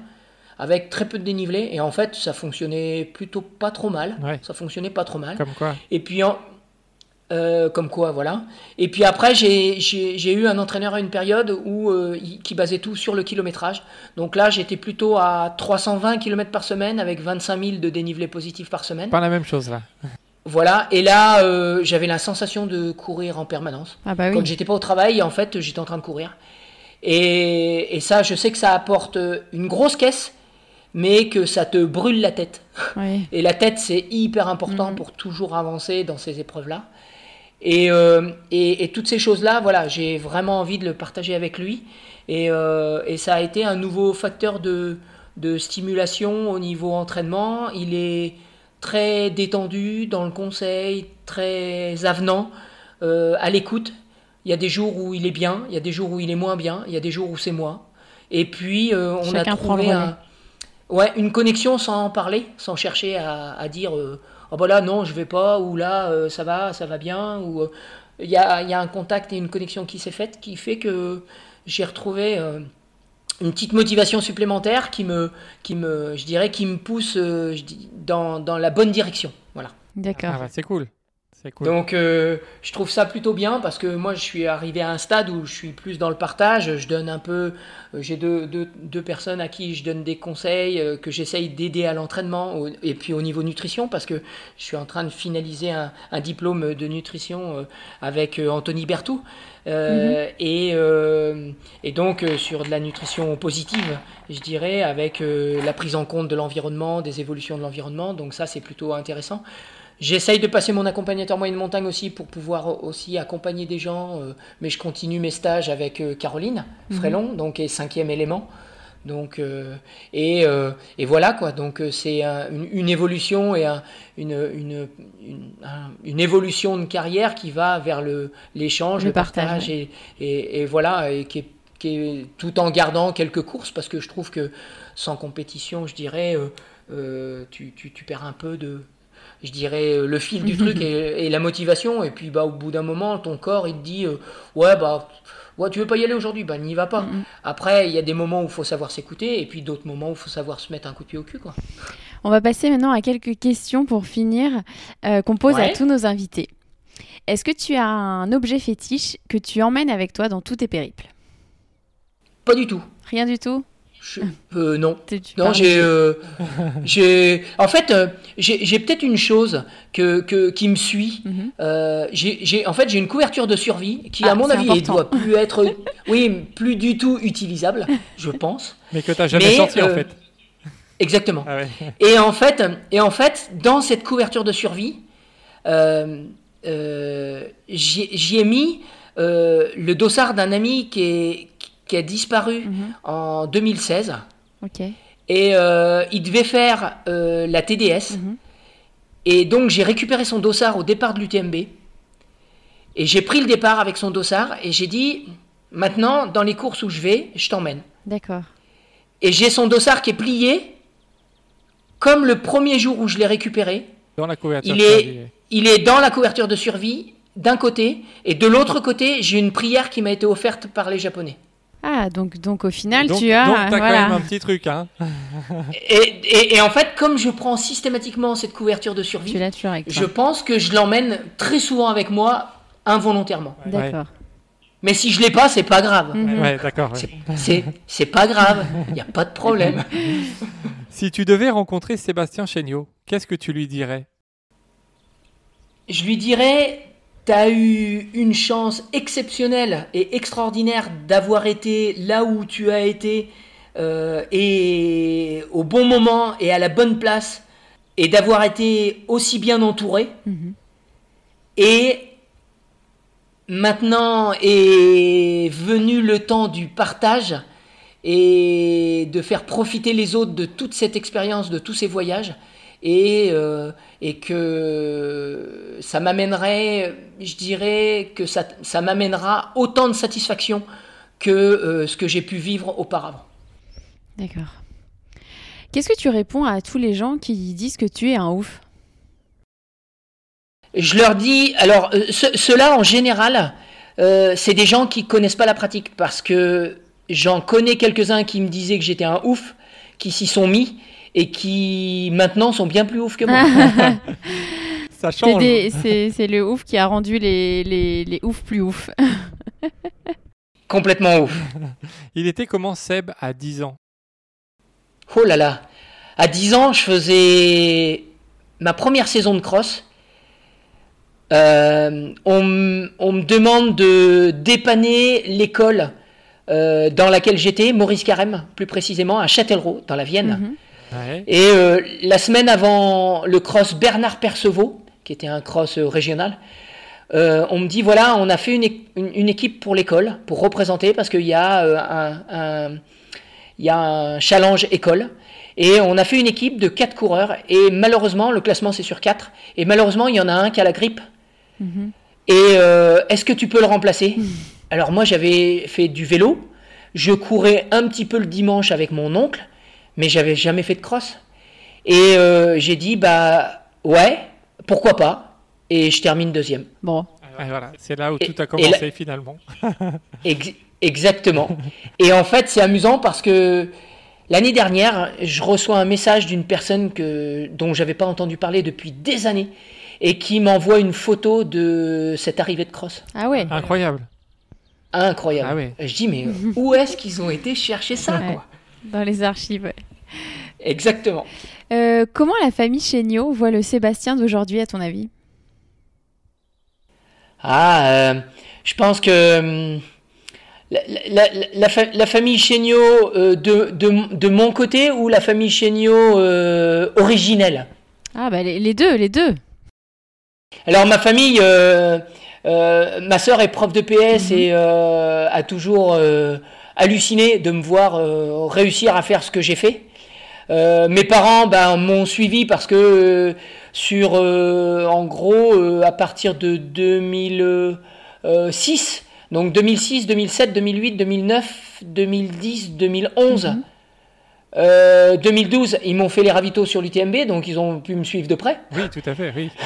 avec très peu de dénivelé. Et en fait, ça fonctionnait plutôt pas trop mal. Ouais. Ça fonctionnait pas trop mal. Comme quoi Et puis, en, euh, comme quoi, voilà. Et puis après, j'ai eu un entraîneur à une période où, euh, qui basait tout sur le kilométrage. Donc là, j'étais plutôt à 320 km par semaine avec 25 000 de dénivelé positif par semaine. Pas la même chose là. Voilà, et là, euh, j'avais la sensation de courir en permanence. Ah bah oui. Quand j'étais pas au travail, en fait, j'étais en train de courir. Et, et, ça, je sais que ça apporte une grosse caisse, mais que ça te brûle la tête. Oui. Et la tête, c'est hyper important mmh. pour toujours avancer dans ces épreuves-là. Et, euh, et, et, toutes ces choses-là, voilà, j'ai vraiment envie de le partager avec lui. Et, euh, et ça a été un nouveau facteur de, de, stimulation au niveau entraînement. Il est très détendu dans le conseil, très avenant, euh, à l'écoute. Il y a des jours où il est bien, il y a des jours où il est moins bien, il y a des jours où c'est moi. Et puis, on Chacun a trouvé un, ouais, une connexion sans en parler, sans chercher à, à dire euh, oh bah là non je vais pas ou là euh, ça va ça va bien ou il y a, y, a, un contact et une connexion qui s'est faite qui fait que j'ai retrouvé euh, une petite motivation supplémentaire qui me qui me je dirais qui me pousse euh, je dis, dans, dans la bonne direction voilà. D'accord. Ah bah, c'est cool Cool. Donc euh, je trouve ça plutôt bien parce que moi je suis arrivé à un stade où je suis plus dans le partage. Je donne un peu, euh, j'ai deux, deux, deux, personnes à qui je donne des conseils euh, que j'essaye d'aider à l'entraînement et puis au niveau nutrition parce que je suis en train de finaliser un, un diplôme de nutrition avec Anthony Bertou. -hmm. et, et, donc sur de la nutrition positive, je dirais, avec la prise en compte de l'environnement, des évolutions de l'environnement. Donc ça c'est plutôt intéressant. J'essaye de passer mon accompagnateur moyenne montagne aussi pour pouvoir aussi accompagner des gens, euh, mais je continue mes stages avec euh, Caroline Frélon, mm -hmm. donc et cinquième élément. Donc euh, et, et, voilà quoi. Donc c'est un, une, une, évolution et un, une, une, un, une, évolution de carrière qui va vers le l'échange, le, le, partage, partage et, et, et, voilà et qui est, qui est, tout en gardant quelques courses parce que je trouve que sans compétition, je dirais, tu, tu, tu perds un peu de je dirais, le fil du truc et, et, la motivation. Et puis, bah, au bout d'un moment, ton corps, il te dit, euh, ouais, bah, ouais, tu veux pas y aller aujourd'hui, bah, n'y va pas. Mm -hmm. Après, il y a des moments où il faut savoir s'écouter, et puis d'autres moments où il faut savoir se mettre un coup de pied au cul, quoi. On va passer maintenant à quelques questions pour finir, euh, qu'on pose ouais. à tous nos invités. Est-ce que tu as un objet fétiche que tu emmènes avec toi dans tous tes périples? Pas du tout. Rien du tout? Je, euh, non, non, j'ai, euh, j'ai, en fait, euh, j'ai peut-être une chose que, que qui me suit. Mm -hmm. j'ai, en fait, j'ai une couverture de survie qui, ah, à mon avis, ne doit plus être, oui, plus du tout utilisable, je pense. Mais que tu n'as jamais Mais, sorti, en fait. Exactement. Ah ouais. Et en fait, et en fait, dans cette couverture de survie, j'y ai mis le dossard d'un ami qui est qui a disparu mm -hmm. en 2016. Okay. Et euh, il devait faire euh, la TDS. -hmm. Et donc j'ai récupéré son dossard au départ de l'UTMB. Et j'ai pris le départ avec son dossard et j'ai dit maintenant, dans les courses où je vais, je t'emmène. D'accord. Et j'ai son dossard qui est plié, comme le premier jour où je l'ai récupéré. Dans la couverture il est, il est dans la couverture de survie, d'un côté, et de l'autre côté, j'ai une prière qui m'a été offerte par les Japonais. Ah, donc, donc au final, donc, tu as. Donc, t'as voilà. quand même un petit truc, hein. et, et, et, en fait, comme je prends systématiquement cette couverture de survie, je pense que je l'emmène très souvent avec moi, involontairement. Ouais. D'accord. Mais si je l'ai pas, c'est pas grave. -hmm. Ouais, d'accord. Ouais. C'est pas grave, il n'y a pas de problème. si tu devais rencontrer Sébastien Chéniaud, qu'est-ce que tu lui dirais? Je lui dirais tu as eu une chance exceptionnelle et extraordinaire d'avoir été là où tu as été euh, et au bon moment et à la bonne place et d'avoir été aussi bien entouré. Mhm. Et maintenant est venu le temps du partage et de faire profiter les autres de toute cette expérience, de tous ces voyages. Et, euh, et que ça m'amènerait, je dirais que ça, ça m'amènera autant de satisfaction que euh, ce que j'ai pu vivre auparavant. D'accord. Qu'est-ce que tu réponds à tous les gens qui disent que tu es un ouf? Je leur dis, alors euh, ce- ceux-là en général, euh, c'est des gens qui connaissent pas la pratique parce que j'en connais quelques-uns qui me disaient que j'étais un ouf, qui s'y sont mis et qui maintenant sont bien plus ouf que moi. Ça C'est change. le ouf qui a rendu les, les, les oufs plus ouf. Complètement ouf. Il était comment Seb à 10 ans? Oh là là. À 10 ans, je faisais ma première saison de cross. Euh, on me demande de dépanner l'école euh, dans laquelle j'étais, Maurice Carême, plus précisément, à Châtellerault, dans la Vienne. Mhm. Ouais. Et euh, la semaine avant le cross Bernard Percevaux, qui était un cross euh, régional, euh, on me dit voilà, on a fait une, une- une équipe pour l'école, pour représenter, parce qu'il y, a, un, un- y a un challenge école. Et on a fait une équipe de quatre coureurs. Et malheureusement, le classement c'est sur quatre. Et malheureusement, il y en a un qui a la grippe. Mhm. Et euh, est-ce que tu peux le remplacer? Alors moi j'avais fait du vélo, je courais un petit peu le dimanche avec mon oncle, mais j'avais jamais fait de cross. Et euh, j'ai dit bah ouais, pourquoi pas Et je termine deuxième. Bon, voilà, c'est là où Et- tout a commencé finalement. Ex- exactement. Et en fait c'est amusant parce que l'année dernière, je reçois un message d'une personne que, dont j'avais pas entendu parler depuis des années et qui m'envoie une photo de cette arrivée de cross. ah ouais. Incroyable. Incroyable. Ah ouais. Je dis, mais où est-ce qu'ils ont été chercher ça Ouais. quoi? Dans les archives. ouais. Exactement. Euh, comment la famille Chéniaud voit le Sébastien d'aujourd'hui, à ton avis? Ah, euh, je pense que hum, la, la- la- la fa- la famille Chéniaud euh, de, de, de mon côté ou la famille Chéniaud euh, originelle? Ah bah les, les deux, les deux. Alors ma famille, euh, euh, ma sœur est prof de PS Mhm. et euh, a toujours euh, halluciné de me voir euh, réussir à faire ce que j'ai fait. Euh, mes parents ben, m'ont suivi parce que euh, sur, euh, en gros, euh, à partir de 2006, donc 2006, 2007, 2008, 2009, 2010, 2011, Mhm. euh, 2012, ils m'ont fait les ravitaux sur l'UTMB, donc ils ont pu me suivre de près. Oui, tout à fait, oui.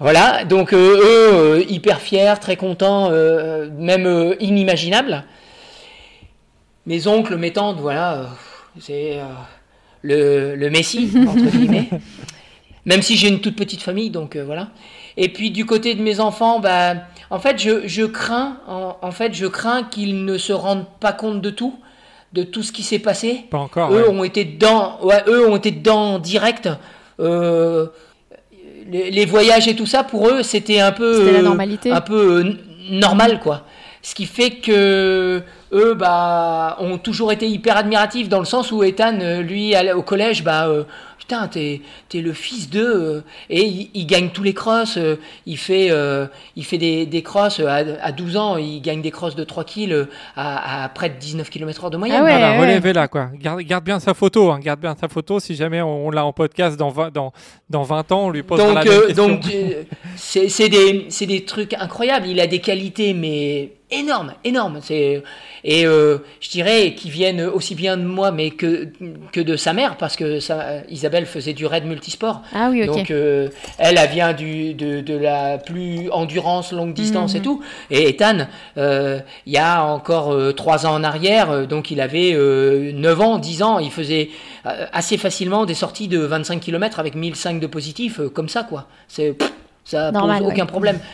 Voilà, donc euh, eux, euh, hyper fiers, très contents, euh, même euh, inimaginables. Mes oncles, mes tantes, voilà, euh, c'est euh, le, le Messie, entre guillemets. Même si j'ai une toute petite famille, donc euh, voilà. Et puis du côté de mes enfants, bah, en fait, je, je crains, en, en fait, je crains qu'ils ne se rendent pas compte de tout, de tout ce qui s'est passé. Pas encore. Eux ouais. ont été dedans, ouais, eux ont été dedans en direct. Euh, les, les voyages et tout ça, pour eux, c'était un peu, C'était la euh, normalité. un peu euh, normal, quoi. Ce qui fait que eux, bah, ont toujours été hyper admiratifs dans le sens où Ethan, euh, lui, allait au collège, bah, euh, putain, t'es, t'es le fils d'eux, euh, et il, il gagne tous les crosses. euh, il fait, euh, il fait des, des crosses à, à 12 ans, il gagne des crosses de 3 kills à, à près de 19 km/h de moyenne. Ah ouais. Voilà, relevez-la, quoi. Garde, garde bien sa photo, hein, garde bien sa photo. Si jamais on, on l'a en podcast dans 20, dans, dans 20 ans, on lui posera la donc, même euh, question. donc c'est c'est des, c'est des trucs incroyables. Il a des qualités, mais énormes, énormes. C'est et euh, je dirais qu'ils viennent aussi bien de moi, mais que que de sa mère, parce que ça, Isabelle faisait du raid multisport. Ah oui, ok. Donc euh, elle, elle vient du, de, de la plus endurance, longue distance et Mhm. tout. Et Ethan, euh, il y a encore euh, trois ans en arrière, euh, donc il avait euh, 9 ans, 10 ans, il faisait assez facilement des sorties de 25 km avec 1005 de positif, comme ça quoi. C'est ça Normal, pose aucun ouais. problème.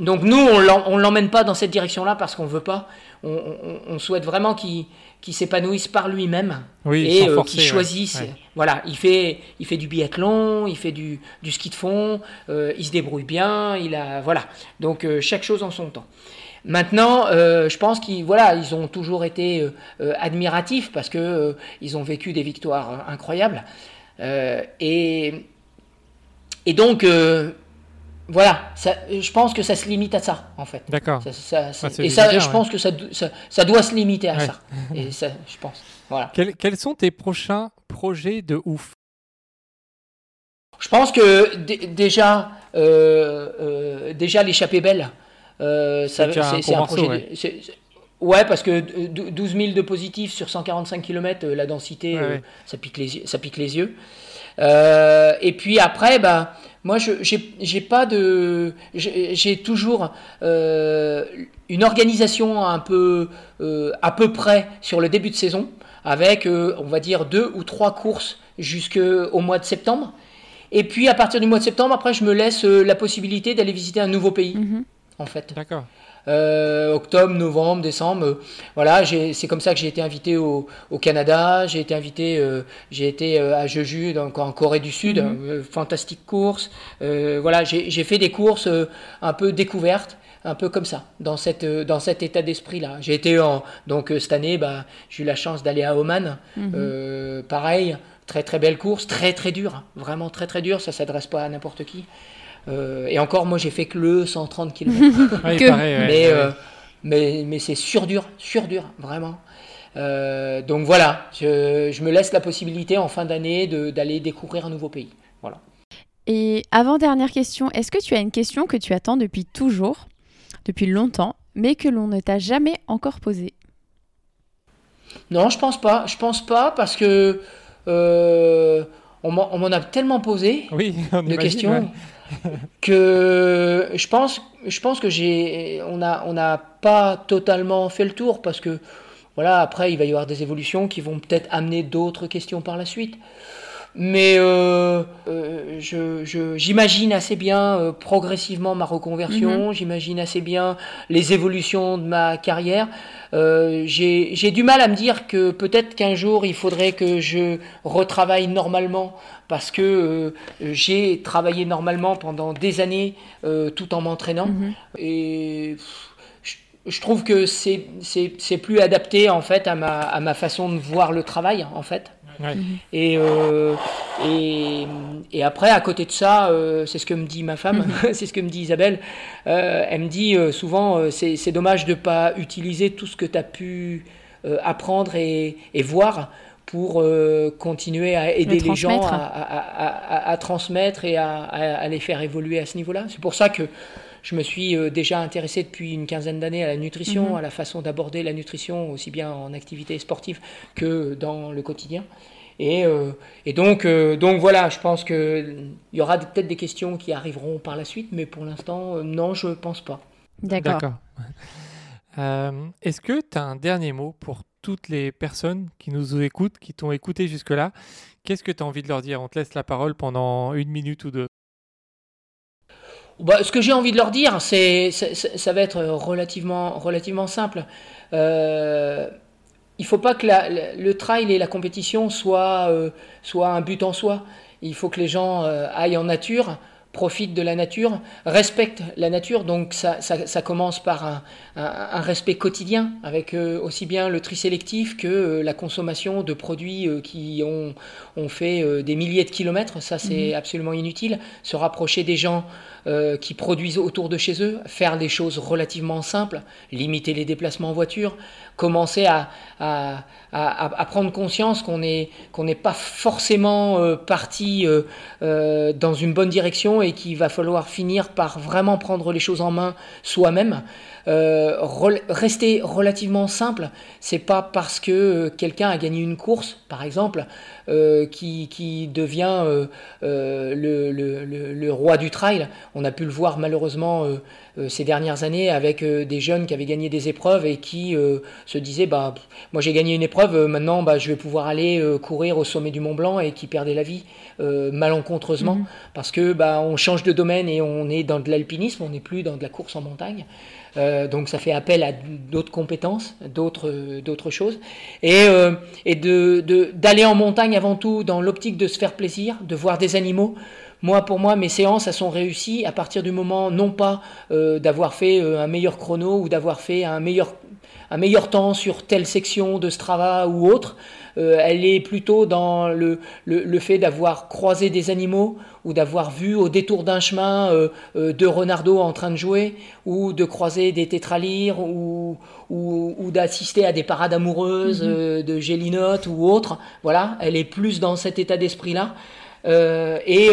Donc nous, on ne l'emmène pas dans cette direction-là parce qu'on veut pas. On, souhaite vraiment qu'il s'épanouisse par lui-même et euh, qu'il choisisse. Voilà, il fait, il fait du biathlon, il fait du, du ski de fond, euh, il se débrouille bien, il a voilà. Donc euh, chaque chose en son temps. Maintenant, je pense qu'ils voilà, ils ont toujours été admiratifs parce que ils ont vécu des victoires incroyables et et donc voilà, je pense que ça se limite à ça, en fait. D'accord. et ça, je pense que ça, doit se limiter à ça. Et ça, je pense. Voilà. Quels, sont tes prochains projets de ouf? Je pense que déjà, euh, euh, déjà l'échappée belle, euh, c'est un, projet. Ouais. ouais. parce que 12 000 de positifs sur 145 km, la densité, ça, pique les, ça pique les yeux. et puis après, bah moi, j'ai pas de, j'ai toujours euh, une organisation un peu euh, à peu près sur le début de saison, avec euh, on va dire deux ou trois courses jusqu'au mois de septembre. Et puis à partir du mois de septembre, après, je me laisse la possibilité d'aller visiter un nouveau pays, mm-hmm. en fait. D'accord. Euh, octobre, novembre, décembre. Euh, voilà, c'est comme ça que j'ai été invité au, Canada, j'ai été invité, euh, j'ai été à Jeju, donc en Corée du Sud, mhm. fantastique course. voilà, j'ai fait des courses un peu découvertes un peu comme ça, dans, cette, dans cet état d'esprit-là. J'ai été en. Donc, cette année, bah, j'ai eu la chance d'aller à Oman. Mhm. pareil, très très belle course, très très dure, vraiment très très dure, ça s'adresse pas à n'importe qui. Euh, et encore, moi, j'ai fait que le 130 km. Euh, mais, mais, c'est sur dur, sur dur, vraiment. Euh, donc voilà, je, me laisse la possibilité en fin d'année d'aller découvrir un nouveau pays. Voilà. Et avant-dernière question, est-ce que tu as une question que tu attends depuis toujours, depuis longtemps, mais que l'on ne t'a jamais encore posée? Non, je pense pas. Je pense pas parce que on m'en a tellement posé oui, de questions que je pense, je pense que j'ai, on n'a on pas totalement fait le tour parce que voilà, après il va y avoir des évolutions qui vont peut-être amener d'autres questions par la suite. Mais euh, euh, j'imagine assez bien euh, progressivement ma reconversion, mhm. j'imagine assez bien les évolutions de ma carrière. J'ai du mal à me dire que peut-être qu'un jour il faudrait que je retravaille normalement parce que j'ai travaillé normalement pendant des années tout en m'entraînant. Mhm. Et je trouve que c'est plus adapté en fait à ma, à ma façon de voir le travail en fait. Mhm. Et, euh, et, et, après, à côté de ça, euh, c'est ce que me dit ma femme, mhm. c'est ce que me dit Isabelle. Euh, elle me dit souvent, c'est dommage de ne pas utiliser tout ce que tu as pu apprendre et, et, voir pour continuer à aider les gens à, à, à, transmettre et à, les faire évoluer à ce niveau-là. C'est pour ça que je me suis euh, déjà intéressé depuis une quinzaine d'années à la nutrition, mhm. à la façon d'aborder la nutrition, aussi bien en activité sportive que dans le quotidien. Et, euh, et donc, euh, donc voilà, je pense qu'il y aura peut-être des questions qui arriveront par la suite, mais pour l'instant, non, je ne pense pas. D'accord. Est-ce que tu as un dernier mot pour toutes les personnes qui nous écoutent, qui t'ont écouté jusque-là? Qu'est-ce que tu as envie de leur dire? On te laisse la parole pendant une minute ou deux. Bah, ce que j'ai envie de leur dire, c'est, ça va être relativement, simple. Euh, il ne faut pas que le trail et la compétition soient, euh, un but en soi. Il faut que les gens euh, aillent en nature, profitent de la nature, respectent la nature. Donc ça, ça, commence par un, un, respect quotidien, avec aussi bien le tri sélectif que la consommation de produits qui ont, ont fait des milliers de kilomètres. Ça, c'est mmh. absolument inutile. Se rapprocher des gens euh, qui produisent autour de chez eux, faire des choses relativement simples, limiter les déplacements en voiture, commencer à, prendre conscience qu'on n'est qu'on pas forcément euh, parti euh, dans une bonne direction et qu'il va falloir finir par vraiment prendre les choses en main soi-même. Rester relativement simple, c'est pas parce que quelqu'un a gagné une course, par exemple, euh, qui, qui, devient euh, euh, le, le, le, roi du trail. On a pu le voir malheureusement ces dernières années avec des jeunes qui avaient gagné des épreuves et qui se disaient bah, Moi j'ai gagné une épreuve, maintenant bah, je vais pouvoir aller courir au sommet du Mont Blanc et qui perdaient la vie malencontreusement mhm. parce que bah, on change de domaine et on est dans de l'alpinisme, on n'est plus dans de la course en montagne. Euh, donc ça fait appel à d'autres compétences, d'autres d'autres choses, et, euh, et de d'aller en montagne avant tout dans l'optique de se faire plaisir, de voir des animaux. Moi, pour moi, mes séances, elles sont réussies à partir du moment, non pas euh, d'avoir fait un meilleur chrono ou d'avoir fait un meilleur, un meilleur temps sur telle section de Strava ou autre, euh, elle est plutôt dans le, le, fait d'avoir croisé des animaux ou d'avoir vu au détour d'un chemin euh, euh, deux renardeaux en train de jouer ou de croiser des tétralyres ou, ou, d'assister à des parades amoureuses mhm. de gélinotes ou autres. Voilà, elle est plus dans cet état d'esprit-là. et,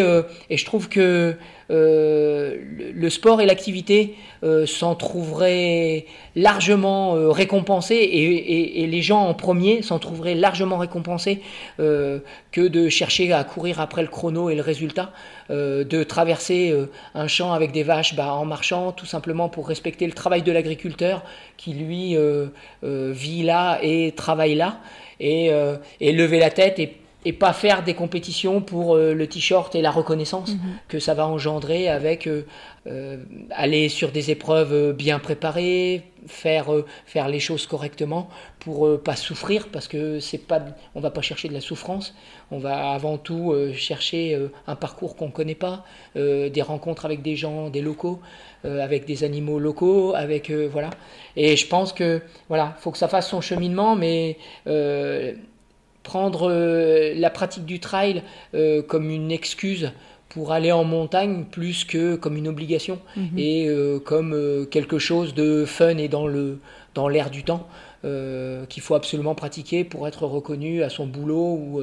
et, je trouve que le sport et l'activité euh, s'en trouveraient largement euh, récompensés et, les gens en premier s'en trouveraient largement récompensés que de chercher à courir après le chrono et le résultat, de traverser un champ avec des vaches bah, en marchant tout simplement pour respecter le travail de l'agriculteur qui lui vit là et travaille là et, et lever la tête et et pas faire des compétitions pour euh, le t-shirt et la reconnaissance mhm. que ça va engendrer avec euh, euh, aller sur des épreuves bien préparées, faire, faire les choses correctement pour pas souffrir parce que c'est pas on va pas chercher de la souffrance, on va avant tout chercher un parcours qu'on connaît pas, des rencontres avec des gens, des locaux, avec des animaux locaux, avec voilà. Et je pense que voilà, faut que ça fasse son cheminement, mais prendre euh, la pratique du trail euh, comme une excuse pour aller en montagne plus que comme une obligation mhm. et euh, comme quelque chose de fun et dans le dans l'air du temps qu'il faut absolument pratiquer pour être reconnu à son boulot ou,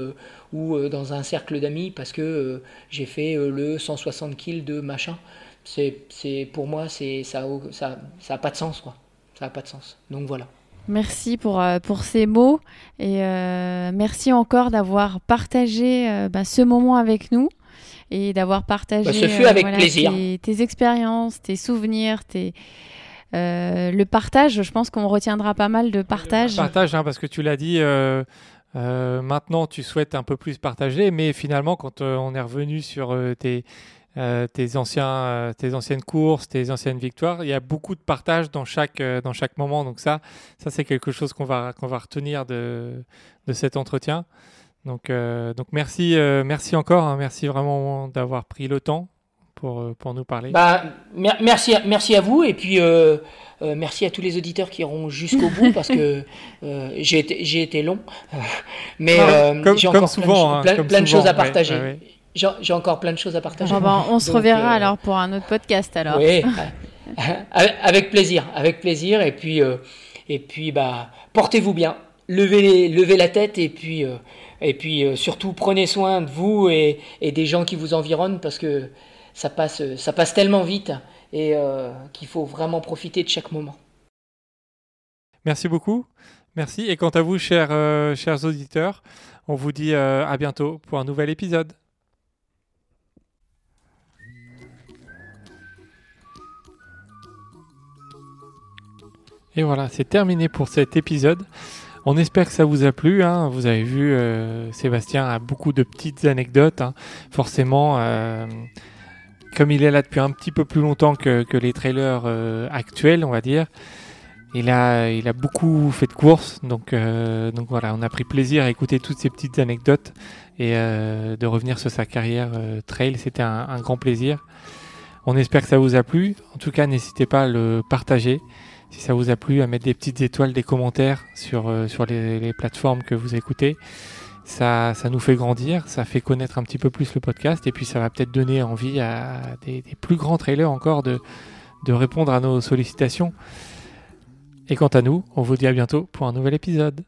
ou dans un cercle d'amis parce que j'ai fait le 160 kills de machin. C'est c'est pour moi c'est ça ça ça a pas de sens quoi. Ça a pas de sens. Donc voilà Merci pour, euh, pour ces mots et euh, merci encore d'avoir partagé euh, bah, ce moment avec nous et d'avoir partagé bah, avec plaisir. tes, expériences, tes souvenirs, tes, le partage. Je pense qu'on retiendra pas mal de partage. Partage, hein, parce que tu l'as dit. maintenant, tu souhaites un peu plus partager, mais finalement, quand on est revenu sur tes, euh, tes, anciens, euh, tes anciennes courses, tes anciennes victoires. Il y a beaucoup de partage dans chaque, euh, dans chaque moment. Donc ça, ça c'est quelque chose qu'on va, qu'on va retenir de, de cet entretien. Donc, donc merci, merci encore. Hein. merci vraiment d'avoir pris le temps pour, pour nous parler. Bah, merci, merci à vous et puis merci à tous les auditeurs qui iront jusqu'au bout parce que j'ai été, été long. mais j'ai encore souvent, plein, plein, de choses à partager. J'ai encore plein de choses à partager. Bah, on se reverra euh, alors pour un autre podcast alors. Oui, avec plaisir, avec plaisir. Et puis, euh, et puis bah, portez-vous bien, levez, levez la tête et puis, euh, et puis surtout prenez soin de vous et, et, des gens qui vous environnent parce que ça passe, ça passe tellement vite et qu'il faut vraiment profiter de chaque moment. Merci beaucoup. Merci. Et quant à vous, chers, chers auditeurs, on vous dit à bientôt pour un nouvel épisode. Et voilà, c'est terminé pour cet épisode. On espère que ça vous a plu. Hein. Vous avez vu, euh, Sébastien a beaucoup de petites anecdotes. Hein. Forcément, euh, comme il est là depuis un petit peu plus longtemps que, les trailers euh, actuels, on va dire, il a, il a beaucoup fait de courses. Donc, donc voilà, on a pris plaisir à écouter toutes ces petites anecdotes et de revenir sur sa carrière trail. C'était un, un grand plaisir. On espère que ça vous a plu. En tout cas, n'hésitez pas à le partager si ça vous a plu, à mettre des petites étoiles, des commentaires sur, euh, sur les, plateformes que vous écoutez. Ça, ça nous fait grandir, ça fait connaître un petit peu plus le podcast et puis ça va peut-être donner envie à des, plus grands trailers encore de, de répondre à nos sollicitations. Et quant à nous, on vous dit à bientôt pour un nouvel épisode.